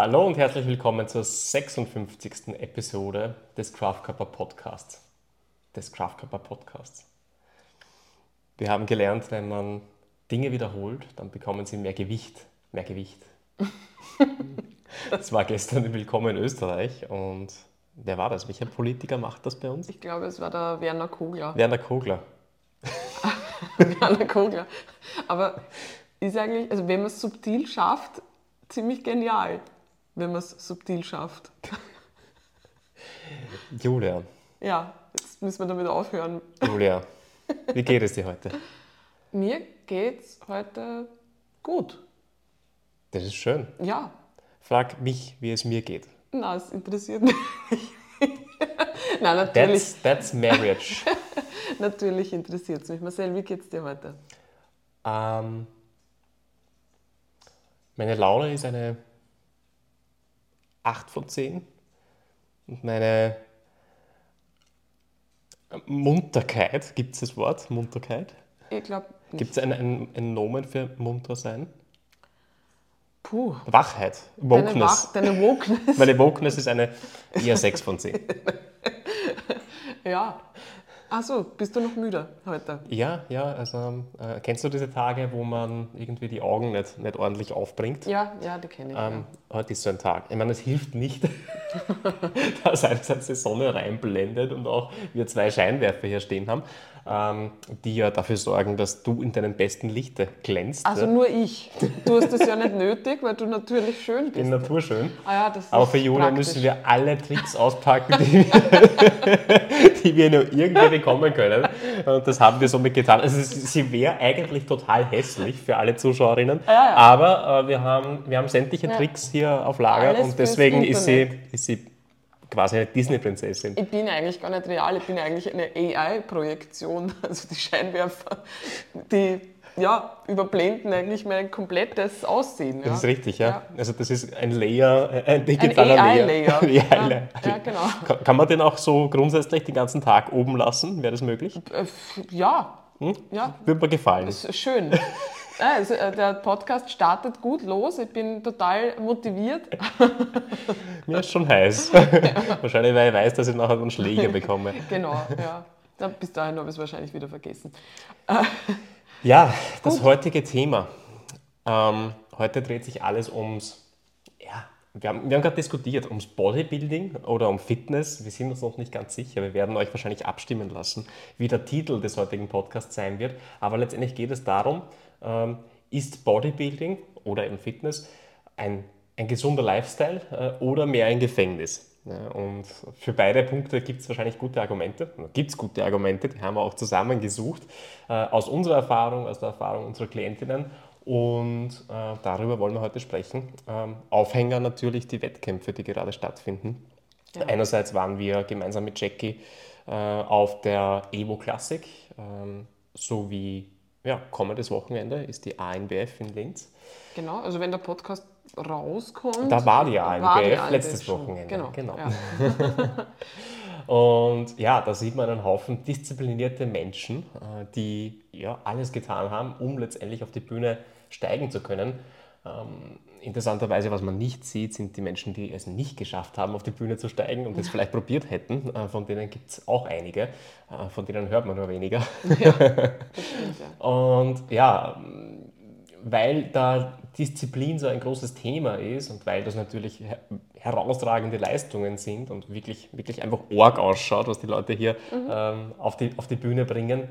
Hallo und herzlich willkommen zur 56. Episode des Craft Cupper Podcasts. Des Craft Cupper Podcasts. Wir haben gelernt, wenn man Dinge wiederholt, dann bekommen sie mehr Gewicht. Mehr Gewicht. Das war gestern Willkommen in Österreich und wer war das? Welcher Politiker macht das bei uns? Ich glaube, es war der Werner Kogler. Werner Kogler. Werner Kogler. Aber ist eigentlich, also wenn man es subtil schafft, ziemlich genial, wenn man es subtil schafft. Julia. Ja, jetzt müssen wir damit aufhören. Julia, wie geht es dir heute? Mir geht's heute gut. Das ist schön. Ja, Frag mich, wie es mir geht. na, es interessiert mich. Nein, natürlich, That's, that's marriage. natürlich interessiert es mich. Marcel, wie geht's dir heute? Ähm, meine Laune ist eine 8 von 10 und meine Munterkeit, gibt es das Wort, Munterkeit? Ich glaube, Gibt es ein, ein, ein Nomen für munter sein? puh, Wachheit, deine, Wokeness. Wach, deine Wokeness. Meine Wokeness ist eine eher 6 von 10. Ja. Achso, bist du noch müde heute? Ja, ja, also äh, kennst du diese Tage, wo man irgendwie die Augen nicht, nicht ordentlich aufbringt? Ja, ja, die kenne ich. Ähm, heute ist so ein Tag. Ich meine, es hilft nicht, dass einerseits die Sonne reinblendet und auch wir zwei Scheinwerfer hier stehen haben, ähm, die ja dafür sorgen, dass du in deinem besten Lichte glänzt. Also ja. nur ich. Du hast das ja nicht nötig, weil du natürlich schön In bist. Natur schön. Ah ja, das Aber für praktisch. müssen wir alle Tricks auspacken, die wir, die wir nur irgendwie bekommen können. Und das haben wir somit getan. Also sie- wäre eigentlich total hässlich für alle Zuschauerinnen. Ja, ja. Aber äh, wir, haben, wir haben sämtliche. Tricks hier auf Lager Alles und deswegen ist sie, ist sie quasi eine Disney-Prinzessin. Ich bin eigentlich gar nicht real, ich bin eigentlich eine AI-Projektion. Also die Scheinwerfer, die ja, überblenden eigentlich mein komplettes Aussehen. Ja. Das ist richtig, ja. Ja. Also das ist ein Layer, äh, ein Ein digitaler AI-Layer. Layer. ja, AI-Layer. ja, genau. Kann- man den auch so grundsätzlich den ganzen Tag oben lassen? Wäre das möglich? Äh, Ja, Hm? ja, Würde mir gefallen. ist schön. Also, äh, der Podcast startet gut los. Ich bin total motiviert. Mir ist schon heiß. Wahrscheinlich, weil ich weiß, dass ich nachher einen Schläger bekomme. Genau, ja. Dann bis dahin habe ich es wahrscheinlich wieder vergessen. Ja, das heutige Thema. Ähm, heute dreht sich alles ums, ja, wir haben, wir haben gerade diskutiert, ums Bodybuilding oder um Fitness. Wir sind uns noch nicht ganz sicher. Wir werden euch wahrscheinlich abstimmen lassen, wie der Titel des heutigen Podcasts sein wird. Aber letztendlich geht es darum, ist Bodybuilding oder eben Fitness ein, ein gesunder Lifestyle äh, oder mehr ein Gefängnis? Ja, und für beide Punkte gibt es wahrscheinlich gute Argumente. Gibt es gute Argumente, die haben wir auch zusammengesucht äh, aus unserer Erfahrung, aus der Erfahrung unserer Klientinnen. Und äh, darüber wollen wir heute sprechen. Ähm, Aufhänger natürlich die Wettkämpfe, die gerade stattfinden. Ja. Einerseits waren wir gemeinsam mit Jackie äh, auf der Evo Classic, ähm, sowie ja, kommendes Wochenende ist die ANBF in Linz. Genau, also wenn der Podcast rauskommt. Da war die war ANBF die ANBF letztes schon. Wochenende. Genau. genau. Ja. Und ja, da sieht man einen Haufen disziplinierte Menschen, äh, die ja alles getan haben, um letztendlich auf die Bühne steigen zu können. Interessanterweise, was man nicht sieht, sind die Menschen, die es nicht geschafft haben, auf die Bühne zu steigen und es vielleicht probiert hätten. Äh, Von denen gibt es auch einige, äh, von denen hört man nur weniger. Stimmt, ja. Und ja, weil da Disziplin so ein großes Thema ist und weil das natürlich her herausragende Leistungen sind und wirklich, wirklich einfach org ausschaut, was die Leute hier ähm, auf, die, auf die Bühne bringen,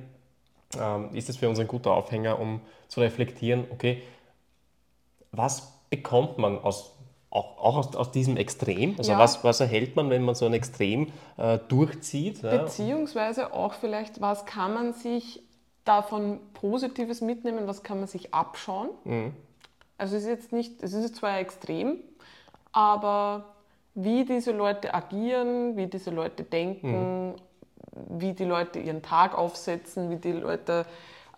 ähm, ist es für uns ein guter Aufhänger, um zu reflektieren, okay, was bekommt man aus, auch, auch aus, aus diesem Extrem? Also Ja. was, was erhält man, wenn man so ein Extrem äh, durchzieht? Ja? Beziehungsweise auch vielleicht, was kann man sich davon Positives mitnehmen, was kann man sich abschauen? Mhm. Also es ist jetzt nicht, es ist zwar extrem, aber wie diese Leute agieren, wie diese Leute denken, wie die Leute ihren Tag aufsetzen, wie die Leute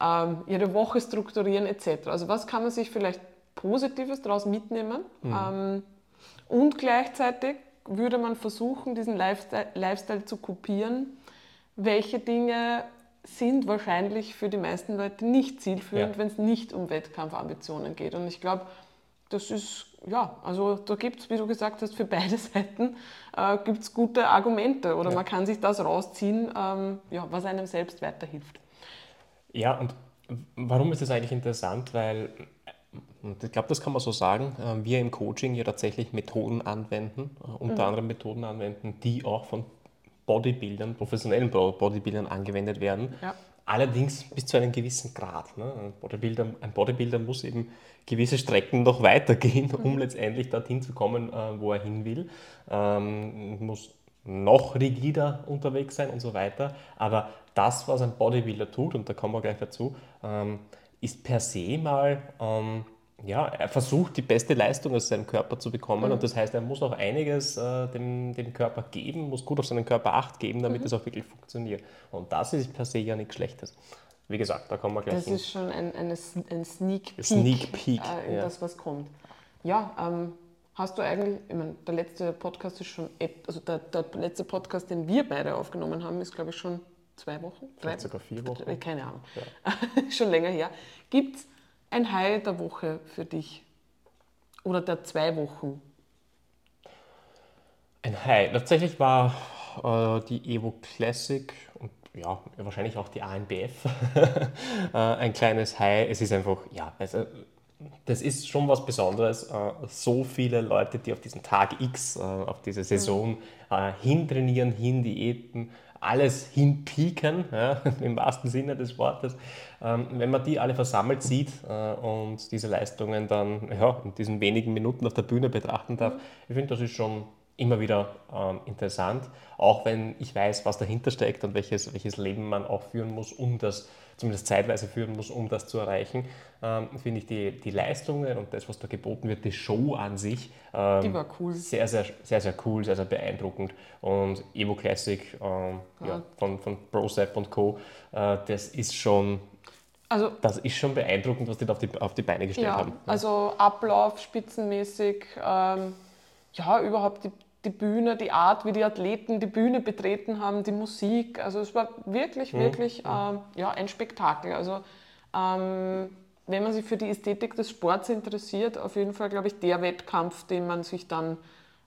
ähm, ihre Woche strukturieren etc. Also was kann man sich vielleicht Positives daraus mitnehmen? Ähm, und gleichzeitig würde man versuchen, diesen Lifestyle, Lifestyle zu kopieren. Welche Dinge sind wahrscheinlich für die meisten Leute nicht zielführend, Ja. wenn es nicht um Wettkampfambitionen geht. Und ich glaube, das ist, ja, also da gibt es, wie du gesagt hast, für beide Seiten äh, gibt's gute Argumente oder ja. man kann sich das rausziehen, ähm, ja, was einem selbst weiterhilft. Ja, und warum ist das eigentlich interessant? Weil, ich glaube, das kann man so sagen, äh, wir im Coaching ja tatsächlich Methoden anwenden, äh, unter mhm. anderem Methoden anwenden, die auch von Bodybuildern, professionellen Bodybuildern angewendet werden. Ja. Allerdings bis zu einem gewissen Grad. Ne? Ein, Bodybuilder, ein, Bodybuilder, muss eben gewisse Strecken noch weitergehen, um mhm. letztendlich dorthin zu kommen, äh, wo er hin will. Ähm, muss noch rigider unterwegs sein und so weiter. Aber das, was ein Bodybuilder tut, und da kommen wir gleich dazu, ähm, ist per se mal ähm, ja, er versucht die beste Leistung aus seinem Körper zu bekommen mhm. und das heißt, er muss auch einiges äh, dem, dem Körper geben, muss gut auf seinen Körper Acht geben, damit es mhm. auch wirklich funktioniert. Und das ist per se ja nichts Schlechtes. Wie gesagt, da kommen wir gleich Das hin. ist schon ein, eine, ein Sneak Peek, Sneak Peek äh, in ja. das, was kommt. Ja, ähm, hast du eigentlich, ich meine, der letzte Podcast ist schon, also der, der letzte Podcast, den wir beide aufgenommen haben, ist glaube ich schon zwei Wochen, drei Vielleicht sogar vier Wochen. Keine Ahnung. Ja. schon länger her. Gibt es ein High der Woche für dich? Oder der zwei Wochen? Ein High. Tatsächlich war äh, die Evo Classic und ja, wahrscheinlich auch die ANBF äh, ein kleines High. Es ist einfach, ja, also, das ist schon was Besonderes. Äh, so viele Leute, die auf diesen Tag X, äh, auf diese Saison mhm. hintrainieren, hin Diäten, alles hinpieken, ja, im wahrsten Sinne des Wortes. Ähm, wenn man die alle versammelt sieht äh, und diese Leistungen dann ja, in diesen wenigen Minuten auf der Bühne betrachten darf, mhm. ich finde, das ist schon immer wieder ähm, interessant, auch wenn ich weiß, was dahinter steckt und welches, welches Leben man auch führen muss, um das zumindest zeitweise führen muss, um das zu erreichen, ähm, finde ich die, die Leistungen und das, was da geboten wird, die Show an sich, ähm, cool. Sehr, sehr, sehr, sehr cool, sehr, sehr beeindruckend. Und Evo Classic ähm, ja. ja. von, von ProSep und Co., äh, das ist schon also, das ist schon beeindruckend, was die da auf die, auf die Beine gestellt ja, haben. Also Ablauf spitzenmäßig, ähm, ja, überhaupt die, die Bühne, die Art, wie die Athleten die Bühne betreten haben, die Musik. Also es war wirklich, mhm. wirklich ähm, ja, ein Spektakel. Also ähm, wenn man sich für die Ästhetik des Sports interessiert, auf jeden Fall, glaube ich, der Wettkampf, den man sich dann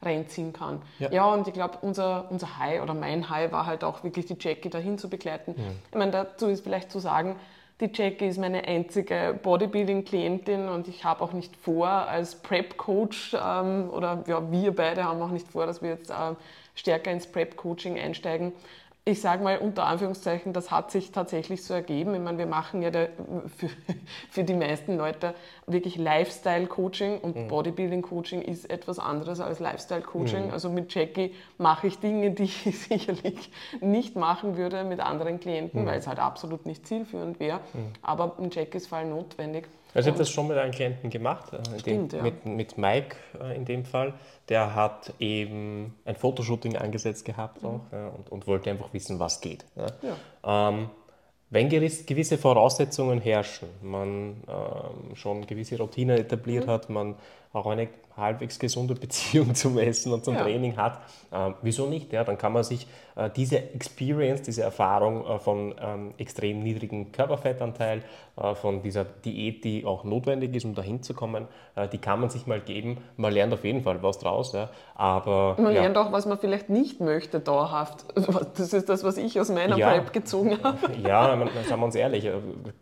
reinziehen kann. Ja, ja und ich glaube, unser, unser High oder mein High war halt auch wirklich die Jackie dahin zu begleiten. Mhm. Ich meine, dazu ist vielleicht zu sagen, die Jackie ist meine einzige Bodybuilding-Klientin und ich habe auch nicht vor, als Prep-Coach ähm, oder ja, wir beide haben auch nicht vor, dass wir jetzt äh, stärker ins Prep-Coaching einsteigen ich sage mal unter Anführungszeichen, das hat sich tatsächlich so ergeben. Ich meine, wir machen ja der, für, für, die meisten Leute wirklich Lifestyle-Coaching und mhm. Bodybuilding-Coaching ist etwas anderes als Lifestyle-Coaching. Mhm. Also mit Jackie mache ich Dinge, die ich sicherlich nicht machen würde mit anderen Klienten, mhm. weil es halt absolut nicht zielführend wäre. Mhm. Aber in Jackies Fall notwendig. Also ich habe das schon mit einem Klienten gemacht, äh, Stimmt, dem, ja. mit, mit Mike äh, in dem Fall. Der hat eben ein Fotoshooting angesetzt gehabt auch, mhm. ja, und, und, wollte einfach wissen, was geht. Ja. Ähm, wenn gewisse Voraussetzungen herrschen, man ähm, schon gewisse Routinen etabliert mhm. hat, man auch eine halbwegs gesunde Beziehung zum Essen und zum ja. Training hat, äh, wieso nicht? Ja, dann kann man sich äh, diese Experience, diese Erfahrung äh, von ähm, extrem niedrigem Körperfettanteil, äh, von dieser Diät, die auch notwendig ist, um dahin zu kommen, äh, die kann man sich mal geben. Man lernt auf jeden Fall was draus. Ja, aber, man ja. lernt auch, was man vielleicht nicht möchte, dauerhaft. Das ist das, was ich aus meiner ja, Prep gezogen habe. Ja, man, sagen wir uns ehrlich, äh,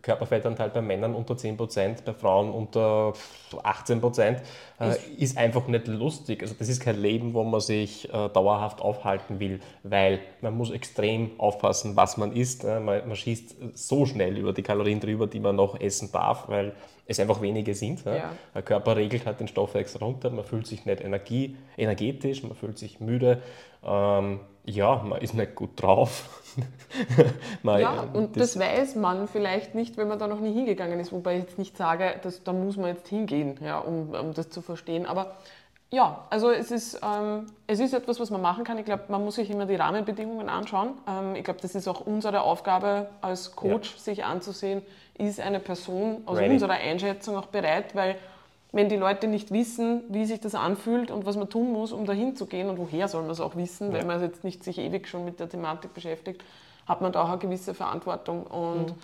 Körperfettanteil bei Männern unter 10%, bei Frauen unter 18%. Äh, ist einfach nicht lustig. Also das ist kein Leben, wo man sich äh, dauerhaft aufhalten will, weil man muss extrem aufpassen, was man isst. Äh, man, man, schießt so schnell über die Kalorien drüber, die man noch essen darf, weil es einfach wenige sind. Ja. Der Körper regelt halt den Stoffwechsel runter, man fühlt sich nicht Energie, energetisch, man fühlt sich müde. Ähm, ja, man ist nicht gut drauf. man, ja, und das, das, weiß man vielleicht nicht, wenn man da noch nie hingegangen ist. Wobei ich jetzt nicht sage, dass, da muss man jetzt hingehen, ja, um, um das zu verstehen. Aber ja, also es ist, ähm, es ist etwas, was man machen kann. Ich glaube, man muss sich immer die Rahmenbedingungen anschauen. Ähm, ich glaube, das ist auch unsere Aufgabe als Coach, ja. sich anzusehen, ist eine Person aus Ready. unserer Einschätzung auch bereit, weil wenn die Leute nicht wissen, wie sich das anfühlt und was man tun muss, um dahin zu gehen und woher soll man es auch wissen, ja. wenn man jetzt nicht sich ewig schon mit der Thematik beschäftigt, hat man da auch eine gewisse Verantwortung. Und mhm.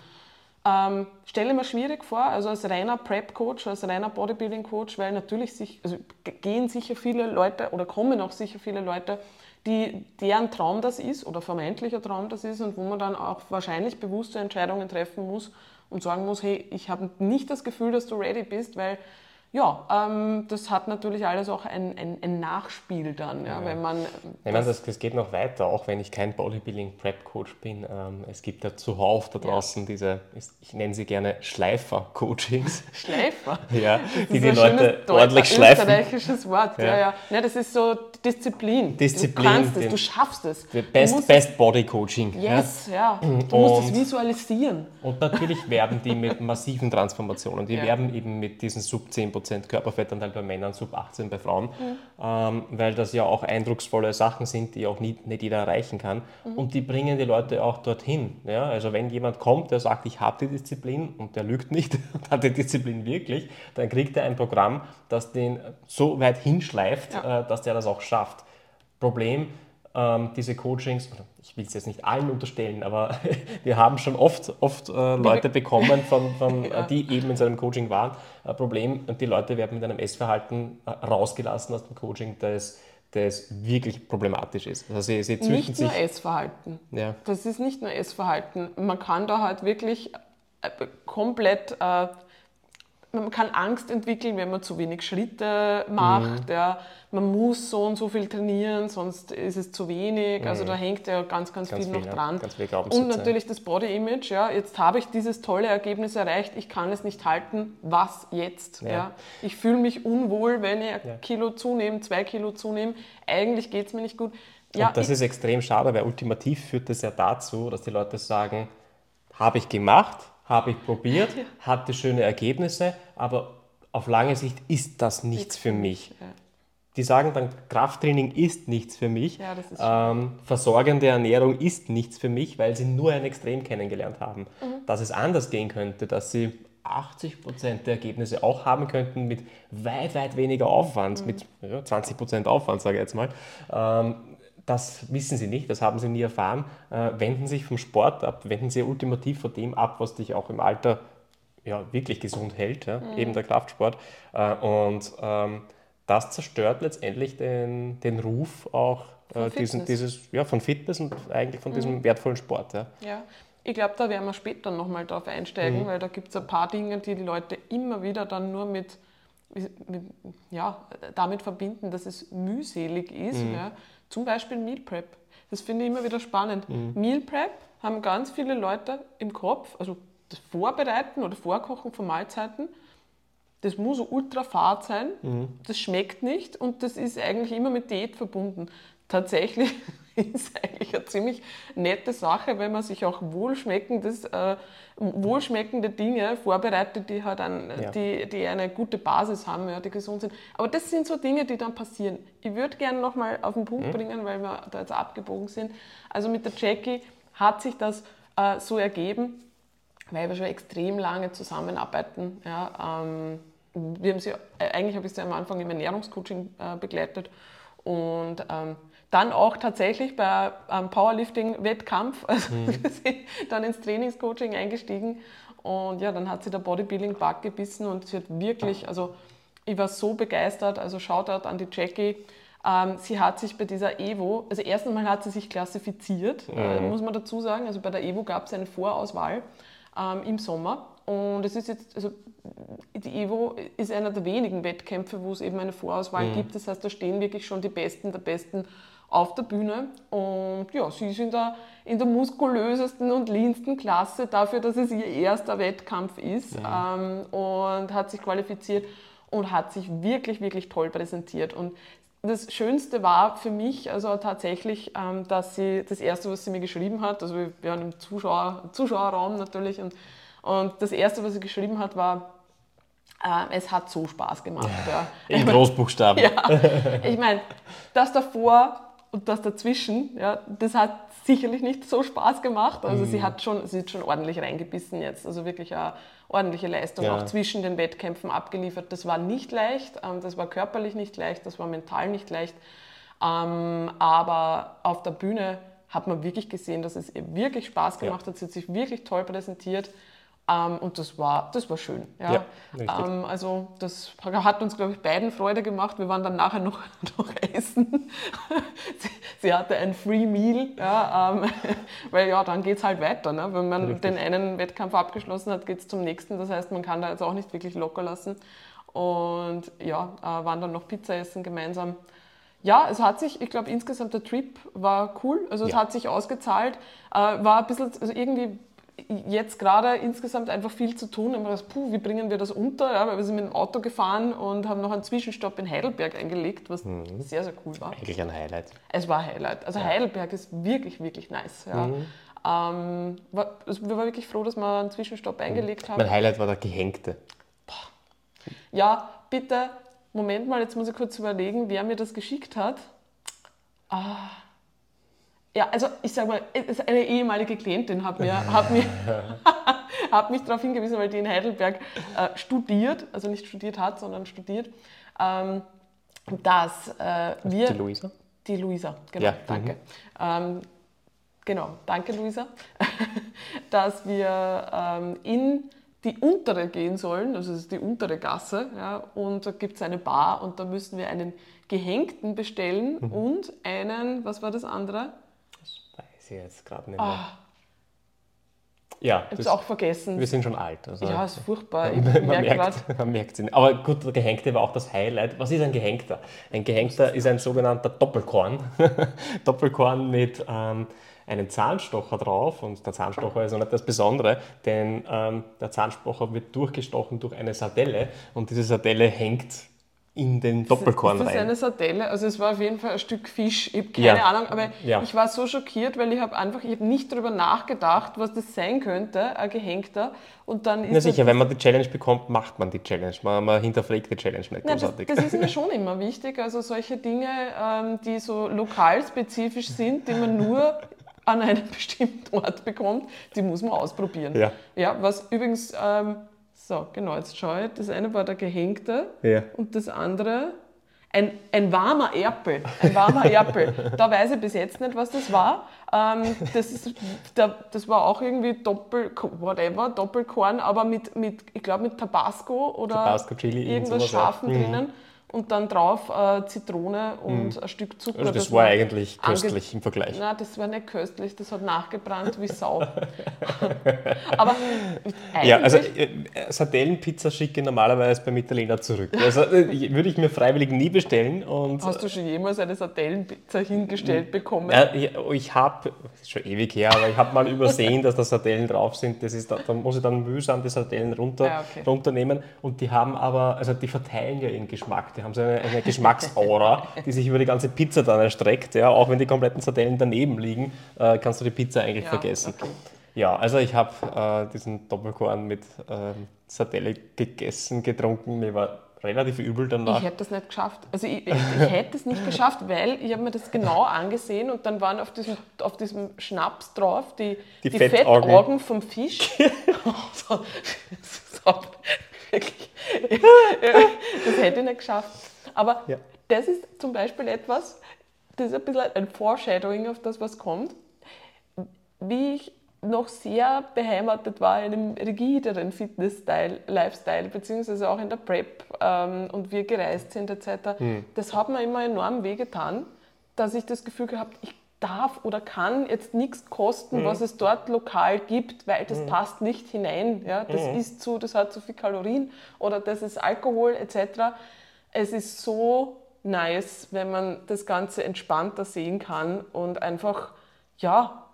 Ähm, stelle mir schwierig vor, also als reiner Prep-Coach, als reiner Bodybuilding-Coach, weil natürlich sich, also gehen sicher viele Leute oder kommen auch sicher viele Leute, die, deren Traum das ist oder vermeintlicher Traum das ist und wo man dann auch wahrscheinlich bewusste Entscheidungen treffen muss und sagen muss, hey, ich habe nicht das Gefühl, dass du ready bist, weil ja, ähm, das hat natürlich alles auch ein, ein, ein Nachspiel dann, ja, ja. wenn man... Ich meine, das, das geht noch weiter, auch wenn ich kein Bodybuilding-Prep-Coach bin. Ähm, es gibt ja zuhauf da draußen ja. diese, ich nenne sie gerne Schleifer-Coachings. Schleifer? ja, die die Leute ordentlich schleifen. österreichisches Wort, ja. ja, ja. ja. Das ist so Disziplin. Disziplin. Du kannst es, du schaffst es. Best, Best Body Coaching. Yes, ja. Du und, musst es visualisieren. Und natürlich werben die mit massiven Transformationen. Die werben eben mit diesen Sub 10 Körperfettanteil bei Männern, Sub 18 bei Frauen, mhm. ähm, weil das ja auch eindrucksvolle Sachen sind, die auch nie, nicht jeder erreichen kann. Mhm. Und die bringen die Leute auch dorthin. Ja? Also wenn jemand kommt, der sagt, ich habe die Disziplin und der lügt nicht und hat die Disziplin wirklich, dann kriegt er ein Programm, das den so weit hinschleift, ja. äh, dass der das auch schafft. Problem, ähm, diese Coachings, ich will es jetzt nicht allen unterstellen, aber wir haben schon oft, oft äh, Leute bekommen, von, von, ja. die eben in so einem Coaching waren. Ein Problem, und die Leute werden mit einem Essverhalten äh, rausgelassen aus dem Coaching, das, das wirklich problematisch ist. Also sie, sie nicht nur Essverhalten. Ja. Das ist nicht nur Essverhalten. Man kann da halt wirklich äh, komplett äh, man kann Angst entwickeln, wenn man zu wenig Schritte macht. Mhm. Ja. Man muss so und so viel trainieren, sonst ist es zu wenig. Also mhm. Also da hängt ja ganz, ganz, ganz viel, viel, noch dran. Ja, und natürlich das Body Image. Ja. Jetzt habe ich dieses tolle Ergebnis erreicht, ich kann es nicht halten. Was jetzt? Ja. ja. Ich fühle mich unwohl, wenn ich ein Kilo zunehme, zwei Kilo zunehme. Eigentlich geht es mir nicht gut. Ja, und das ist extrem schade, weil ultimativ führt das ja dazu, dass die Leute sagen, habe ich gemacht, habe ich probiert, ja. hatte schöne Ergebnisse, aber auf lange Sicht ist das nichts für mich. Ja. Die sagen dann, Krafttraining ist nichts für mich, ja, ähm, versorgende Ernährung ist nichts für mich, weil sie nur ein Extrem kennengelernt haben. Mhm. Dass es anders gehen könnte, dass sie 80 Prozent der Ergebnisse auch haben könnten mit weit, weit weniger Aufwand, mhm. mit ja, 20 Prozent Aufwand, sage ich jetzt mal. Ähm, das wissen sie nicht, das haben sie nie erfahren. Äh, wenden sich vom Sport ab, wenden sie ultimativ von dem ab, was dich auch im Alter ja, wirklich gesund hält, ja? mhm. eben der Kraftsport. Äh, und ähm, das zerstört letztendlich den, den Ruf auch äh, diesen, dieses, ja, von Fitness und eigentlich von mhm. diesem wertvollen Sport. Ja. ja. Ich glaube, da werden wir später nochmal drauf einsteigen, mhm. weil da gibt es ein paar Dinge, die die Leute immer wieder dann nur mit, mit ja, damit verbinden, dass es mühselig ist. Mhm. Ja zum Beispiel Meal Prep. Das finde ich immer wieder spannend. Mhm. Meal Prep haben ganz viele Leute im Kopf, also das Vorbereiten oder Vorkochen von Mahlzeiten, das muss ultra fad sein, mhm. das schmeckt nicht und das ist eigentlich immer mit Diät verbunden. Tatsächlich ist eigentlich eine ziemlich nette Sache, wenn man sich auch wohlschmeckendes, äh, wohlschmeckende Dinge vorbereitet, die, halt ein, ja. die, die eine gute Basis haben, ja, die gesund sind. Aber das sind so Dinge, die dann passieren. Ich würde gerne nochmal auf den Punkt mhm. bringen, weil wir da jetzt abgebogen sind. Also mit der Jackie hat sich das äh, so ergeben, weil wir schon extrem lange zusammenarbeiten. Ja, ähm, wir haben sie, äh, eigentlich habe ich sie am Anfang im Ernährungscoaching äh, begleitet und ähm, dann auch tatsächlich bei einem Powerlifting-Wettkampf, also mhm. dann ins Trainingscoaching eingestiegen. Und ja, dann hat sie der Bodybuilding-Bug gebissen und sie hat wirklich, also ich war so begeistert, also Shoutout an die Jackie. Ähm, sie hat sich bei dieser Evo, also erstens mal hat sie sich klassifiziert, mhm. äh, muss man dazu sagen. Also bei der Evo gab es eine Vorauswahl ähm, im Sommer. Und es ist jetzt, also die Evo ist einer der wenigen Wettkämpfe, wo es eben eine Vorauswahl mhm. gibt. Das heißt, da stehen wirklich schon die Besten der Besten auf der Bühne. Und ja, sie ist in der, in der muskulösesten und leansten Klasse dafür, dass es ihr erster Wettkampf ist ja. ähm, und hat sich qualifiziert und hat sich wirklich, wirklich toll präsentiert. Und das Schönste war für mich also tatsächlich, ähm, dass sie das Erste, was sie mir geschrieben hat, also wir waren im Zuschauer, Zuschauerraum natürlich, und, und das Erste, was sie geschrieben hat, war, äh, es hat so Spaß gemacht. Ja, ja. In Großbuchstaben. ja, ich meine, das davor und das dazwischen, ja, das hat sicherlich nicht so Spaß gemacht. Also mhm. sie hat schon, sie hat schon ordentlich reingebissen jetzt, also wirklich eine ordentliche Leistung ja. auch zwischen den Wettkämpfen abgeliefert. Das war nicht leicht, ähm, das war körperlich nicht leicht, das war mental nicht leicht, ähm, aber auf der Bühne hat man wirklich gesehen, dass es ihr wirklich Spaß gemacht ja. hat. Sie hat sich wirklich toll präsentiert Ähm, und das war, das war schön. Ja. Ja, ähm, also das hat uns, glaube ich, beiden Freude gemacht. Wir waren dann nachher noch, noch essen. sie, sie hatte ein Free Meal, ja, ähm, weil ja, dann geht es halt weiter. Ne? Wenn man Richtig. den einen Wettkampf abgeschlossen hat, geht es zum nächsten. Das heißt, man kann da jetzt auch nicht wirklich locker lassen. Und ja, äh, waren dann noch Pizza essen gemeinsam. Ja, es hat sich, ich glaube, insgesamt der Trip war cool. Also es Ja. hat sich ausgezahlt. Äh, war ein bisschen, also irgendwie jetzt gerade insgesamt einfach viel zu tun. Und man dachte, puh, wie bringen wir das unter? Ja, weil wir sind mit dem Auto gefahren und haben noch einen Zwischenstopp in Heidelberg eingelegt, was Mhm. sehr, sehr cool war. Eigentlich ein Highlight. Es war ein Highlight. Also Heidelberg ist wirklich, wirklich nice. Ja. Mhm. Ähm, war, also wir waren wirklich froh, dass wir einen Zwischenstopp eingelegt haben. Mein Highlight war der Gehängte. Ja, bitte, Moment mal, jetzt muss ich kurz überlegen, wer mir das geschickt hat. Ah. Ja, also ich sage mal, es ist eine ehemalige Klientin hat, mir, hat, mir, hat mich darauf hingewiesen, weil die in Heidelberg äh, studiert, also nicht studiert hat, sondern studiert, ähm, dass äh, wir... Die Luisa? Die Luisa, genau, Ja, danke. Ähm, genau, danke Luisa, dass wir ähm, in die untere gehen sollen, also es ist die untere Gasse, ja, und da gibt es eine Bar und da müssen wir einen Gehängten bestellen Mhm. und einen, was war das andere? Ich jetzt gerade nicht mehr. Ah, ja, ich es auch vergessen. wir sind schon alt. Also Ja, ist furchtbar. Ich man, merke merkt, man merkt es. Aber gut, der Gehängte war auch das Highlight. Was ist ein Gehängter? Ein Gehängter ist ein sogenannter Doppelkorn. Doppelkorn mit ähm, einem Zahnstocher drauf. Und der Zahnstocher ist auch nicht das Besondere, denn ähm, der Zahnstocher wird durchgestochen durch eine Sardelle und diese Sardelle hängt in den Doppelkorn ist das rein. eine Sardelle? Also es war auf jeden Fall ein Stück Fisch. Ich habe keine Ja. Ahnung, aber Ja. ich war so schockiert, weil ich habe einfach, ich habe nicht darüber nachgedacht, was das sein könnte, ein Gehängter. Und dann ist Na sicher, wenn man die Challenge bekommt, macht man die Challenge. Man, man hinterfragt die Challenge nicht Nein, das, das ist mir schon immer wichtig. Also solche Dinge, ähm, die so lokalspezifisch sind, die man nur an einem bestimmten Ort bekommt, die muss man ausprobieren. Ja. Ja, was übrigens, ähm, so genau, jetzt schaue ich, das eine war der Gehängte Ja. und das andere ein, ein warmer Erpel. Ein warmer Erpel. Da weiß ich bis jetzt nicht, was das war. Ähm, das, ist, da, das war auch irgendwie Doppel, whatever, Doppelkorn, aber mit, mit ich glaube, mit Tabasco oder Tabasco, Chili, irgend irgendwas sowas, ja. Scharfen Mhm. Und dann drauf äh, Zitrone und ein Stück Zucker. Also das war eigentlich köstlich im Vergleich. Na, das war nicht köstlich, das hat nachgebrannt wie Sau. Aber eigentlich, Ja, also äh, Sardellenpizza schicke ich normalerweise beim Italiener zurück. Also äh, würde ich mir freiwillig nie bestellen. Und hast du schon jemals eine Sardellenpizza hingestellt bekommen? Ja, ich, ich habe, schon ewig her, aber ich habe mal übersehen, dass da Sardellen drauf sind. Das ist, da, da muss ich dann mühsam die Sardellen runter, Ah, okay. runternehmen. Und die haben aber, also die verteilen ja ihren Geschmack. Die haben so eine, eine Geschmacksaura, die sich über die ganze Pizza dann erstreckt. Ja, auch wenn die kompletten Sardellen daneben liegen, äh, kannst du die Pizza eigentlich Ja, vergessen. okay. Ja, also ich habe äh, diesen Doppelkorn mit ähm, Sardelle gegessen, getrunken. Mir war relativ übel danach. Ich hätte das nicht geschafft. Also ich, ich, ich hätte es nicht geschafft, weil ich habe mir das genau angesehen und dann waren auf diesem, auf diesem Schnaps drauf die, Die die, Fettaugen. Fettaugen vom Fisch. so, so, wirklich. Das hätte ich nicht geschafft. Aber Ja. das ist zum Beispiel etwas, das ist ein bisschen ein Foreshadowing auf das, was kommt. Wie ich noch sehr beheimatet war in einem rigideren Fitness-Style, Lifestyle, beziehungsweise auch in der Prep ähm, und wir gereist sind etc., das hat mir immer enorm wehgetan, dass ich das Gefühl gehabt ich darf oder kann jetzt nichts kosten, was es dort lokal gibt, weil das passt nicht hinein. Ja? Das ist zu, das hat zu viel Kalorien oder das ist Alkohol etc. Es ist so nice, wenn man das Ganze entspannter sehen kann und einfach, ja,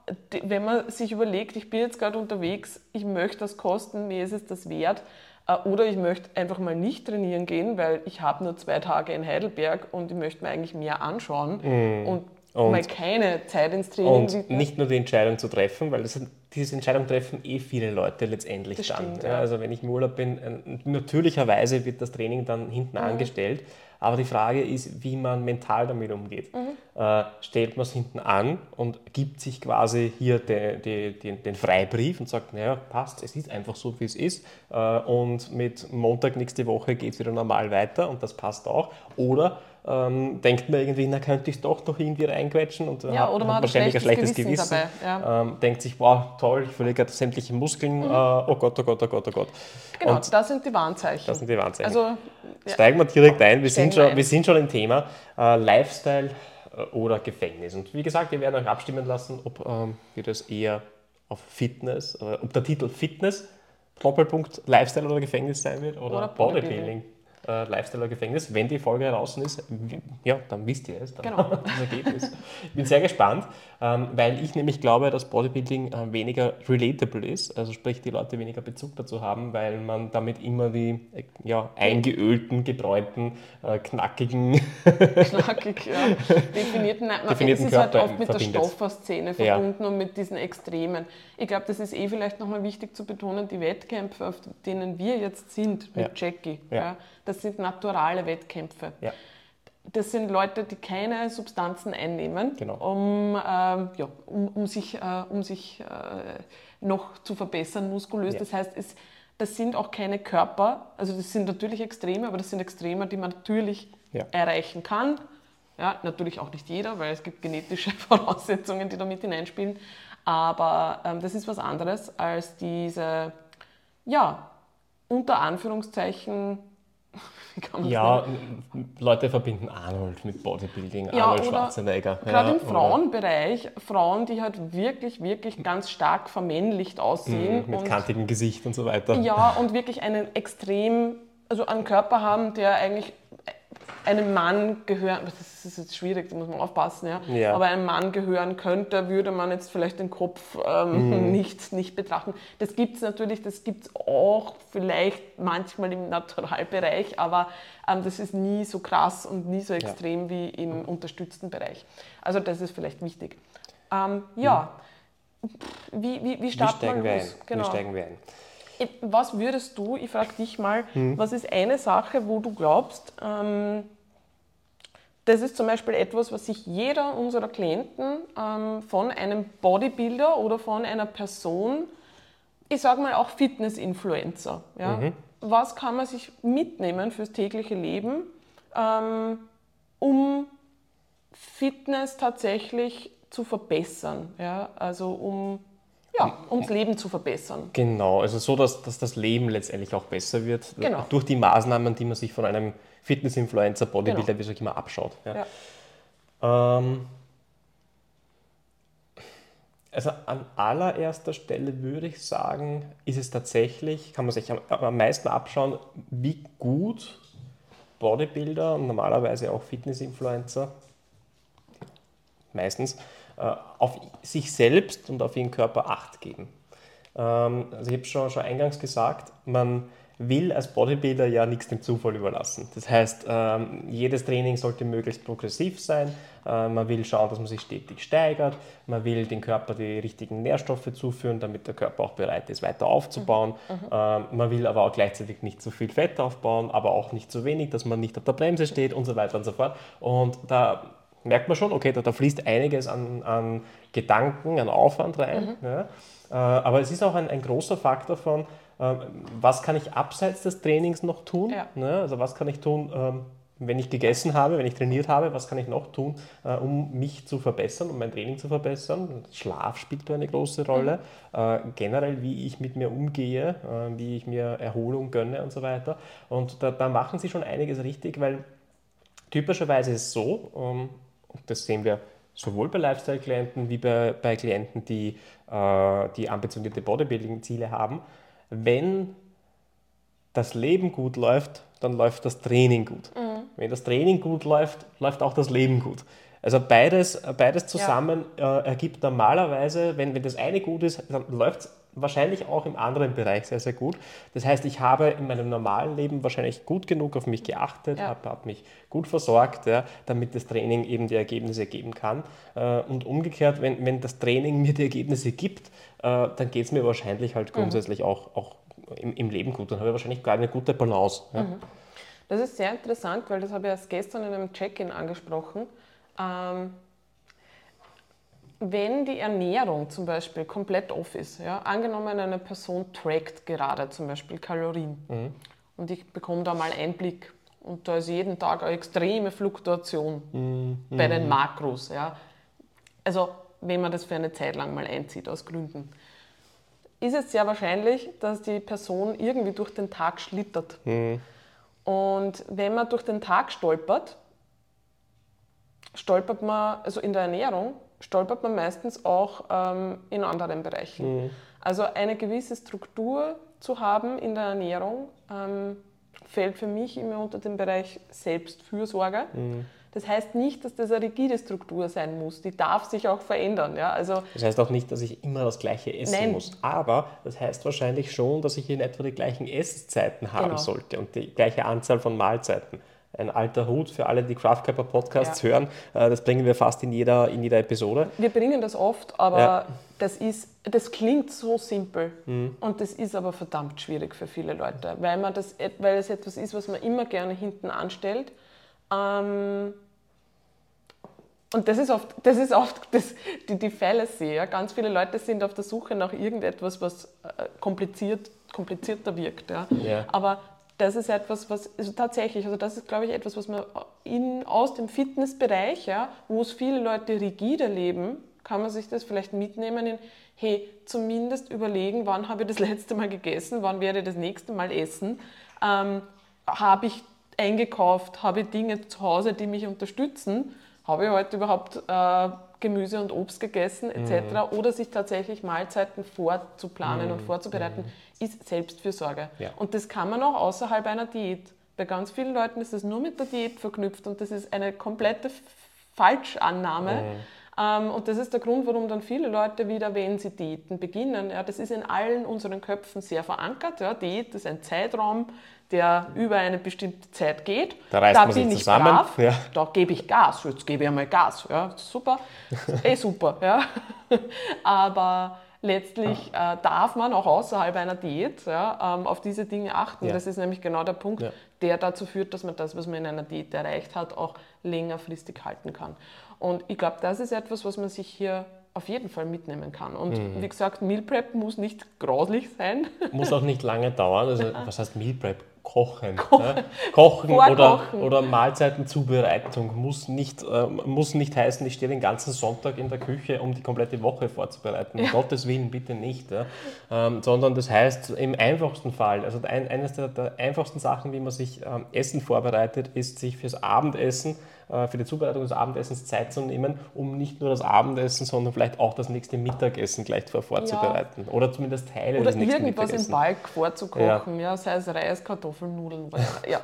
wenn man sich überlegt, ich bin jetzt gerade unterwegs, ich möchte das kosten, mir ist es das wert. Äh, Oder ich möchte einfach mal nicht trainieren gehen, weil ich habe nur zwei Tage in Heidelberg und ich möchte mir eigentlich mehr anschauen und, Und- mal keine Zeit ins Training Und widmen. nicht nur die Entscheidung zu treffen, weil das, diese Entscheidung treffen eh viele Leute letztendlich Das dann. stimmt, ja. Also wenn ich im Urlaub bin, äh, natürlicherweise wird das Training dann hinten Mhm. angestellt. Aber die Frage ist, wie man mental damit umgeht. Mhm. Äh, stellt man es hinten an und gibt sich quasi hier de, de, den- den Freibrief und sagt, naja, passt, es ist einfach so, wie es ist. Äh, und mit Montag nächste Woche geht es wieder normal weiter und das passt auch. Oder ähm, denkt man irgendwie, na könnte ich es doch noch irgendwie reinquetschen und ja, oder man hat wahrscheinlich ein schlechtes Gewissen. Gewissen ja. ähm, denkt sich, wow, toll, ich verliere gerade sämtliche Muskeln, mhm. äh, oh Gott, oh Gott, oh Gott, oh Gott. Genau, und das sind die Warnzeichen. Das sind die Warnzeichen. Also, ja. Steigen wir direkt ein, wir sind, schon, wir sind schon im Thema äh, Lifestyle äh, oder Gefängnis. Und wie gesagt, wir werden euch abstimmen lassen, ob ähm, wir das eher auf Fitness, äh, ob der Titel Fitness, Doppelpunkt Lifestyle oder Gefängnis sein wird oder, oder Bodybuilding. Bodybuilding äh, Lifestyle-Gefängnis. Wenn die Folge draußen ist, ja, dann wisst ihr es, dann genau. das Ergebnis. Ich bin sehr gespannt, ähm, weil ich nämlich glaube, dass Bodybuilding äh, weniger relatable ist, also sprich die Leute weniger Bezug dazu haben, weil man damit immer die äh, ja, eingeölten, gebräunten, äh, knackigen, knackig, ja, definierten, nein, definierten ist halt oft mit verbindet. der Stofferszene verbunden ja. und mit diesen Extremen. Ich glaube, das ist eh vielleicht nochmal wichtig zu betonen, die Wettkämpfe, auf denen wir jetzt sind mit ja. Jackie, ja. Das sind naturale Wettkämpfe. Ja. Das sind Leute, die keine Substanzen einnehmen, genau. um, ähm, ja, um, um, sich, äh, um sich äh, noch zu verbessern muskulös. Das heißt, es, das sind auch keine Körper, also das sind natürlich Extreme, aber das sind Extreme, die man natürlich erreichen kann. Ja, natürlich auch nicht jeder, weil es gibt genetische Voraussetzungen, die da mit hineinspielen. Aber ähm, das ist was anderes als diese, ja, unter Anführungszeichen, ja, nennen? Leute verbinden Arnold mit Bodybuilding, ja, Arnold Schwarzenegger. Gerade ja, im Frauenbereich, Frauen, die halt wirklich, wirklich ganz stark vermännlicht aussehen. Mhm, mit und, kantigem Gesicht und so weiter. Ja, und wirklich einen extrem, also einen Körper haben, der eigentlich einem Mann gehören, das ist jetzt schwierig, da muss man aufpassen, ja, ja. aber einem Mann gehören könnte, würde man jetzt vielleicht den Kopf ähm, mhm. nicht, nicht betrachten. Das gibt es natürlich, das gibt es auch vielleicht manchmal im Naturalbereich, aber ähm, das ist nie so krass und nie so extrem ja. wie im unterstützten Bereich. Also das ist vielleicht wichtig. Ähm, ja, mhm. wie, wie, wie starten wir los? Genau. Wie steigen wir ein? Was würdest du, ich frage dich mal, hm. was ist eine Sache, wo du glaubst, ähm, das ist zum Beispiel etwas, was sich jeder unserer Klienten ähm, von einem Bodybuilder oder von einer Person, ich sage mal auch Fitness-Influencer, ja? Mhm. was kann man sich mitnehmen fürs tägliche Leben, ähm, um Fitness tatsächlich zu verbessern, ja? also um ja, ums Leben zu verbessern. Genau, also so, dass, dass das Leben letztendlich auch besser wird, genau. durch die Maßnahmen, die man sich von einem Fitness-Influencer, Bodybuilder, genau. wie es auch immer abschaut. Ja. Ja. Ähm, also an allererster Stelle würde ich sagen, ist es tatsächlich, kann man sich am, am meisten abschauen, wie gut Bodybuilder und normalerweise auch Fitness-Influencer meistens auf sich selbst und auf ihren Körper Acht geben. Ähm, also ich habe schon, schon eingangs gesagt, man will als Bodybuilder ja nichts dem Zufall überlassen. Das heißt, ähm, jedes Training sollte möglichst progressiv sein. Äh, man will schauen, dass man sich stetig steigert. Man will dem Körper die richtigen Nährstoffe zuführen, damit der Körper auch bereit ist, weiter aufzubauen. Mhm. mhm. Ähm, man will aber auch gleichzeitig nicht zu viel Fett aufbauen, aber auch nicht zu wenig, dass man nicht auf der Bremse steht und so weiter und so fort. Und da merkt man schon, okay, da, da fließt einiges an, an, Gedanken, an Aufwand rein. Mhm. Ja. Äh, aber es ist auch ein, ein großer Faktor von, äh, was kann ich abseits des Trainings noch tun? Ja. Ne? Also was kann ich tun, ähm, wenn ich gegessen habe, wenn ich trainiert habe, was kann ich noch tun, äh, um mich zu verbessern, um mein Training zu verbessern? Schlaf spielt da eine große Rolle. Mhm. Äh, generell, wie ich mit mir umgehe, äh, wie ich mir Erholung gönne und so weiter. Und da, da machen sie schon einiges richtig, weil typischerweise ist es so, ähm, das sehen wir sowohl bei Lifestyle-Klienten wie bei, bei Klienten, die, äh, die ambitionierte Bodybuilding-Ziele haben. Wenn das Leben gut läuft, dann läuft das Training gut. Mhm. Wenn das Training gut läuft, läuft auch das Leben gut. Also beides, beides zusammen ja. äh, ergibt normalerweise, wenn, wenn das eine gut ist, dann läuft es wahrscheinlich auch im anderen Bereich sehr, sehr gut. Das heißt, ich habe in meinem normalen Leben wahrscheinlich gut genug auf mich geachtet, ja. habe hab mich gut versorgt, ja, damit das Training eben die Ergebnisse geben kann. Äh, und umgekehrt, wenn, wenn das Training mir die Ergebnisse gibt, äh, dann geht es mir wahrscheinlich halt mhm. grundsätzlich mhm. auch, auch im, im, Leben gut. Dann habe ich wahrscheinlich gar eine gute Balance. Ja. Mhm. Das ist sehr interessant, weil das habe ich erst gestern in einem Check-in angesprochen. Ähm, wenn die Ernährung zum Beispiel komplett off ist, ja, angenommen eine Person trackt gerade zum Beispiel Kalorien mhm. und ich bekomme da mal Einblick Und da ist jeden Tag eine extreme Fluktuation Mhm. bei den Makros. Ja. Also wenn man das für eine Zeit lang mal einzieht, aus Gründen, ist es sehr wahrscheinlich, dass die Person irgendwie durch den Tag schlittert. Und wenn man durch den Tag stolpert, stolpert man, also in der Ernährung, stolpert man meistens auch ähm, in anderen Bereichen. Also eine gewisse Struktur zu haben in der Ernährung ähm, fällt für mich immer unter den Bereich Selbstfürsorge. Das heißt nicht, dass das eine rigide Struktur sein muss. Die darf sich auch verändern. Ja? Also Das heißt auch nicht, dass ich immer das gleiche essen Nein. muss. Aber das heißt wahrscheinlich schon, dass ich in etwa die gleichen Esszeiten haben Genau. sollte und die gleiche Anzahl von Mahlzeiten. Ein alter Hut für alle, die Craft Pepper Podcasts Ja. hören. äh, Das bringen wir fast in jeder, in jeder Episode. Wir bringen das oft, aber Ja. das, ist, das klingt so simpel Mhm. und das ist aber verdammt schwierig für viele Leute, weil, man das, weil es etwas ist, was man immer gerne hinten anstellt. Ähm, und das ist oft, das ist oft das, die, die Fallacy. Ja? Ganz viele Leute sind auf der Suche nach irgendetwas, was äh, kompliziert, komplizierter wirkt. Ja? Ja. Aber das ist etwas, was also tatsächlich, also das ist, glaube ich, etwas, was man in, aus dem Fitnessbereich, ja, wo es viele Leute rigide leben, kann man sich das vielleicht mitnehmen in, hey, zumindest überlegen, wann habe ich das letzte Mal gegessen, wann werde ich das nächste Mal essen, ähm, habe ich eingekauft, habe ich Dinge zu Hause, die mich unterstützen, habe ich heute überhaupt äh, Gemüse und Obst gegessen etc. Oder sich tatsächlich Mahlzeiten vorzuplanen und vorzubereiten, ist Selbstfürsorge. Ja. Und das kann man auch außerhalb einer Diät. Bei ganz vielen Leuten ist es nur mit der Diät verknüpft und das ist eine komplette Falschannahme. Ähm, und das ist der Grund, warum dann viele Leute wieder, wenn sie Diäten beginnen, ja, das ist in allen unseren Köpfen sehr verankert. Ja, Diät ist ein Zeitraum, der über eine bestimmte Zeit geht. Da reißt da man sich bin ich zusammen, brav, ja. da gebe ich Gas, jetzt gebe ich einmal Gas. Ja, super, eh super. Ja. Aber letztlich äh, darf man auch außerhalb einer Diät ja, ähm, auf diese Dinge achten. Ja. Das ist nämlich genau der Punkt, Ja. der dazu führt, dass man das, was man in einer Diät erreicht hat, auch längerfristig halten kann. Und ich glaube, das ist etwas, was man sich hier auf jeden Fall mitnehmen kann. Und Mhm. wie gesagt, Meal Prep muss nicht grauslich sein. Muss auch nicht lange dauern. Also, was heißt Meal Prep? Kochen. ne? Kochen oder, oder Mahlzeitenzubereitung muss nicht, ähm, muss nicht heißen, ich stehe den ganzen Sonntag in der Küche, um die komplette Woche vorzubereiten. Um Gottes Willen bitte nicht. Ja? Ähm, sondern das heißt, im einfachsten Fall, also ein, eines der, der einfachsten Sachen, wie man sich ähm, Essen vorbereitet, ist, sich fürs Abendessen, äh, für die Zubereitung des Abendessens Zeit zu nehmen, um nicht nur das Abendessen, sondern vielleicht auch das nächste Mittagessen gleich vor vorzubereiten. Oder zumindest Teile Oder des nächsten irgendwas im. Balk vorzukochen, ja. sei es Reis, Kartoffeln, Nudeln. Ja,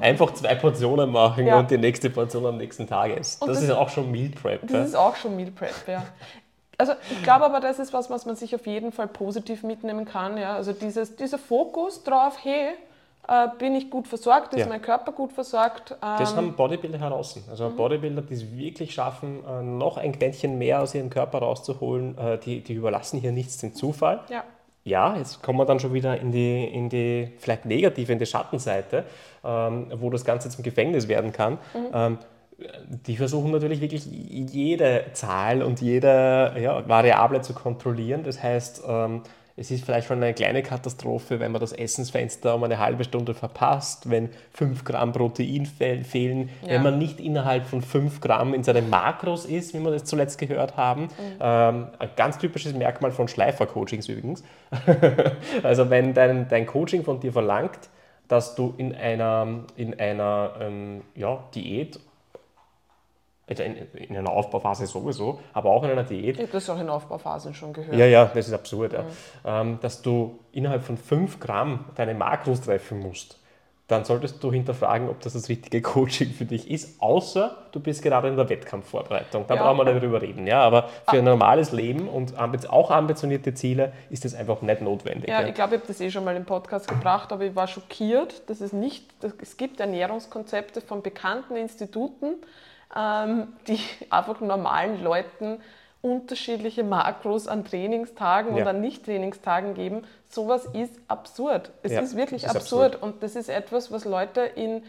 Einfach zwei Portionen machen Ja. und die nächste Portion am nächsten Tag essen. Das, das- ist auch schon Meal Prep. Das ja. ist auch schon Meal Prep, ja. Also ich glaube aber, das ist was, was man sich auf jeden Fall positiv mitnehmen kann. Ja? Also dieses, dieser Fokus drauf, hey, äh, bin ich gut versorgt, ist Ja. mein Körper gut versorgt. Das Ähm, haben Bodybuilder heraus. Also Mhm. Bodybuilder, die es wirklich schaffen, äh, noch ein Quäntchen mehr aus ihrem Körper rauszuholen, äh, die, die überlassen hier nichts dem Zufall. ja. Ja, jetzt kommen wir dann schon wieder in die, in die vielleicht negative, in die Schattenseite, ähm, wo das Ganze zum Gefängnis werden kann. Ähm, die versuchen natürlich wirklich jede Zahl und jede ja, Variable zu kontrollieren. Das heißt, ähm, es ist vielleicht schon eine kleine Katastrophe, wenn man das Essensfenster um eine halbe Stunde verpasst, wenn 5 Gramm Protein fehl- fehlen, Ja. wenn man nicht innerhalb von 5 Gramm in seinen Makros ist, wie wir das zuletzt gehört haben. Ähm, ein ganz typisches Merkmal von Schleifer-Coachings übrigens. also wenn dein, dein Coaching von dir verlangt, dass du in einer, in einer ähm, ja, Diät, in, in einer Aufbauphase sowieso, aber auch in einer Diät, Ich habe das auch in Aufbauphasen schon gehört. ja, ja, das ist absurd, ja. Ähm, dass du innerhalb von 5 Gramm deine Makros treffen musst, dann solltest du hinterfragen, ob das das richtige Coaching für dich ist, außer du bist gerade in der Wettkampfvorbereitung. Da Ja. brauchen wir nicht drüber reden. Ja, aber für ein normales Leben und auch ambitionierte Ziele ist das einfach nicht notwendig. Ja, ja. ich glaube, ich habe das eh schon mal im Podcast gebracht, aber ich war schockiert, dass es nicht, dass es gibt Ernährungskonzepte von bekannten Instituten, die einfach normalen Leuten unterschiedliche Makros an Trainingstagen Ja. und an Nicht-Trainingstagen geben. Sowas ist absurd. Es Ja, ist wirklich ist absurd. und das ist etwas, was Leute in,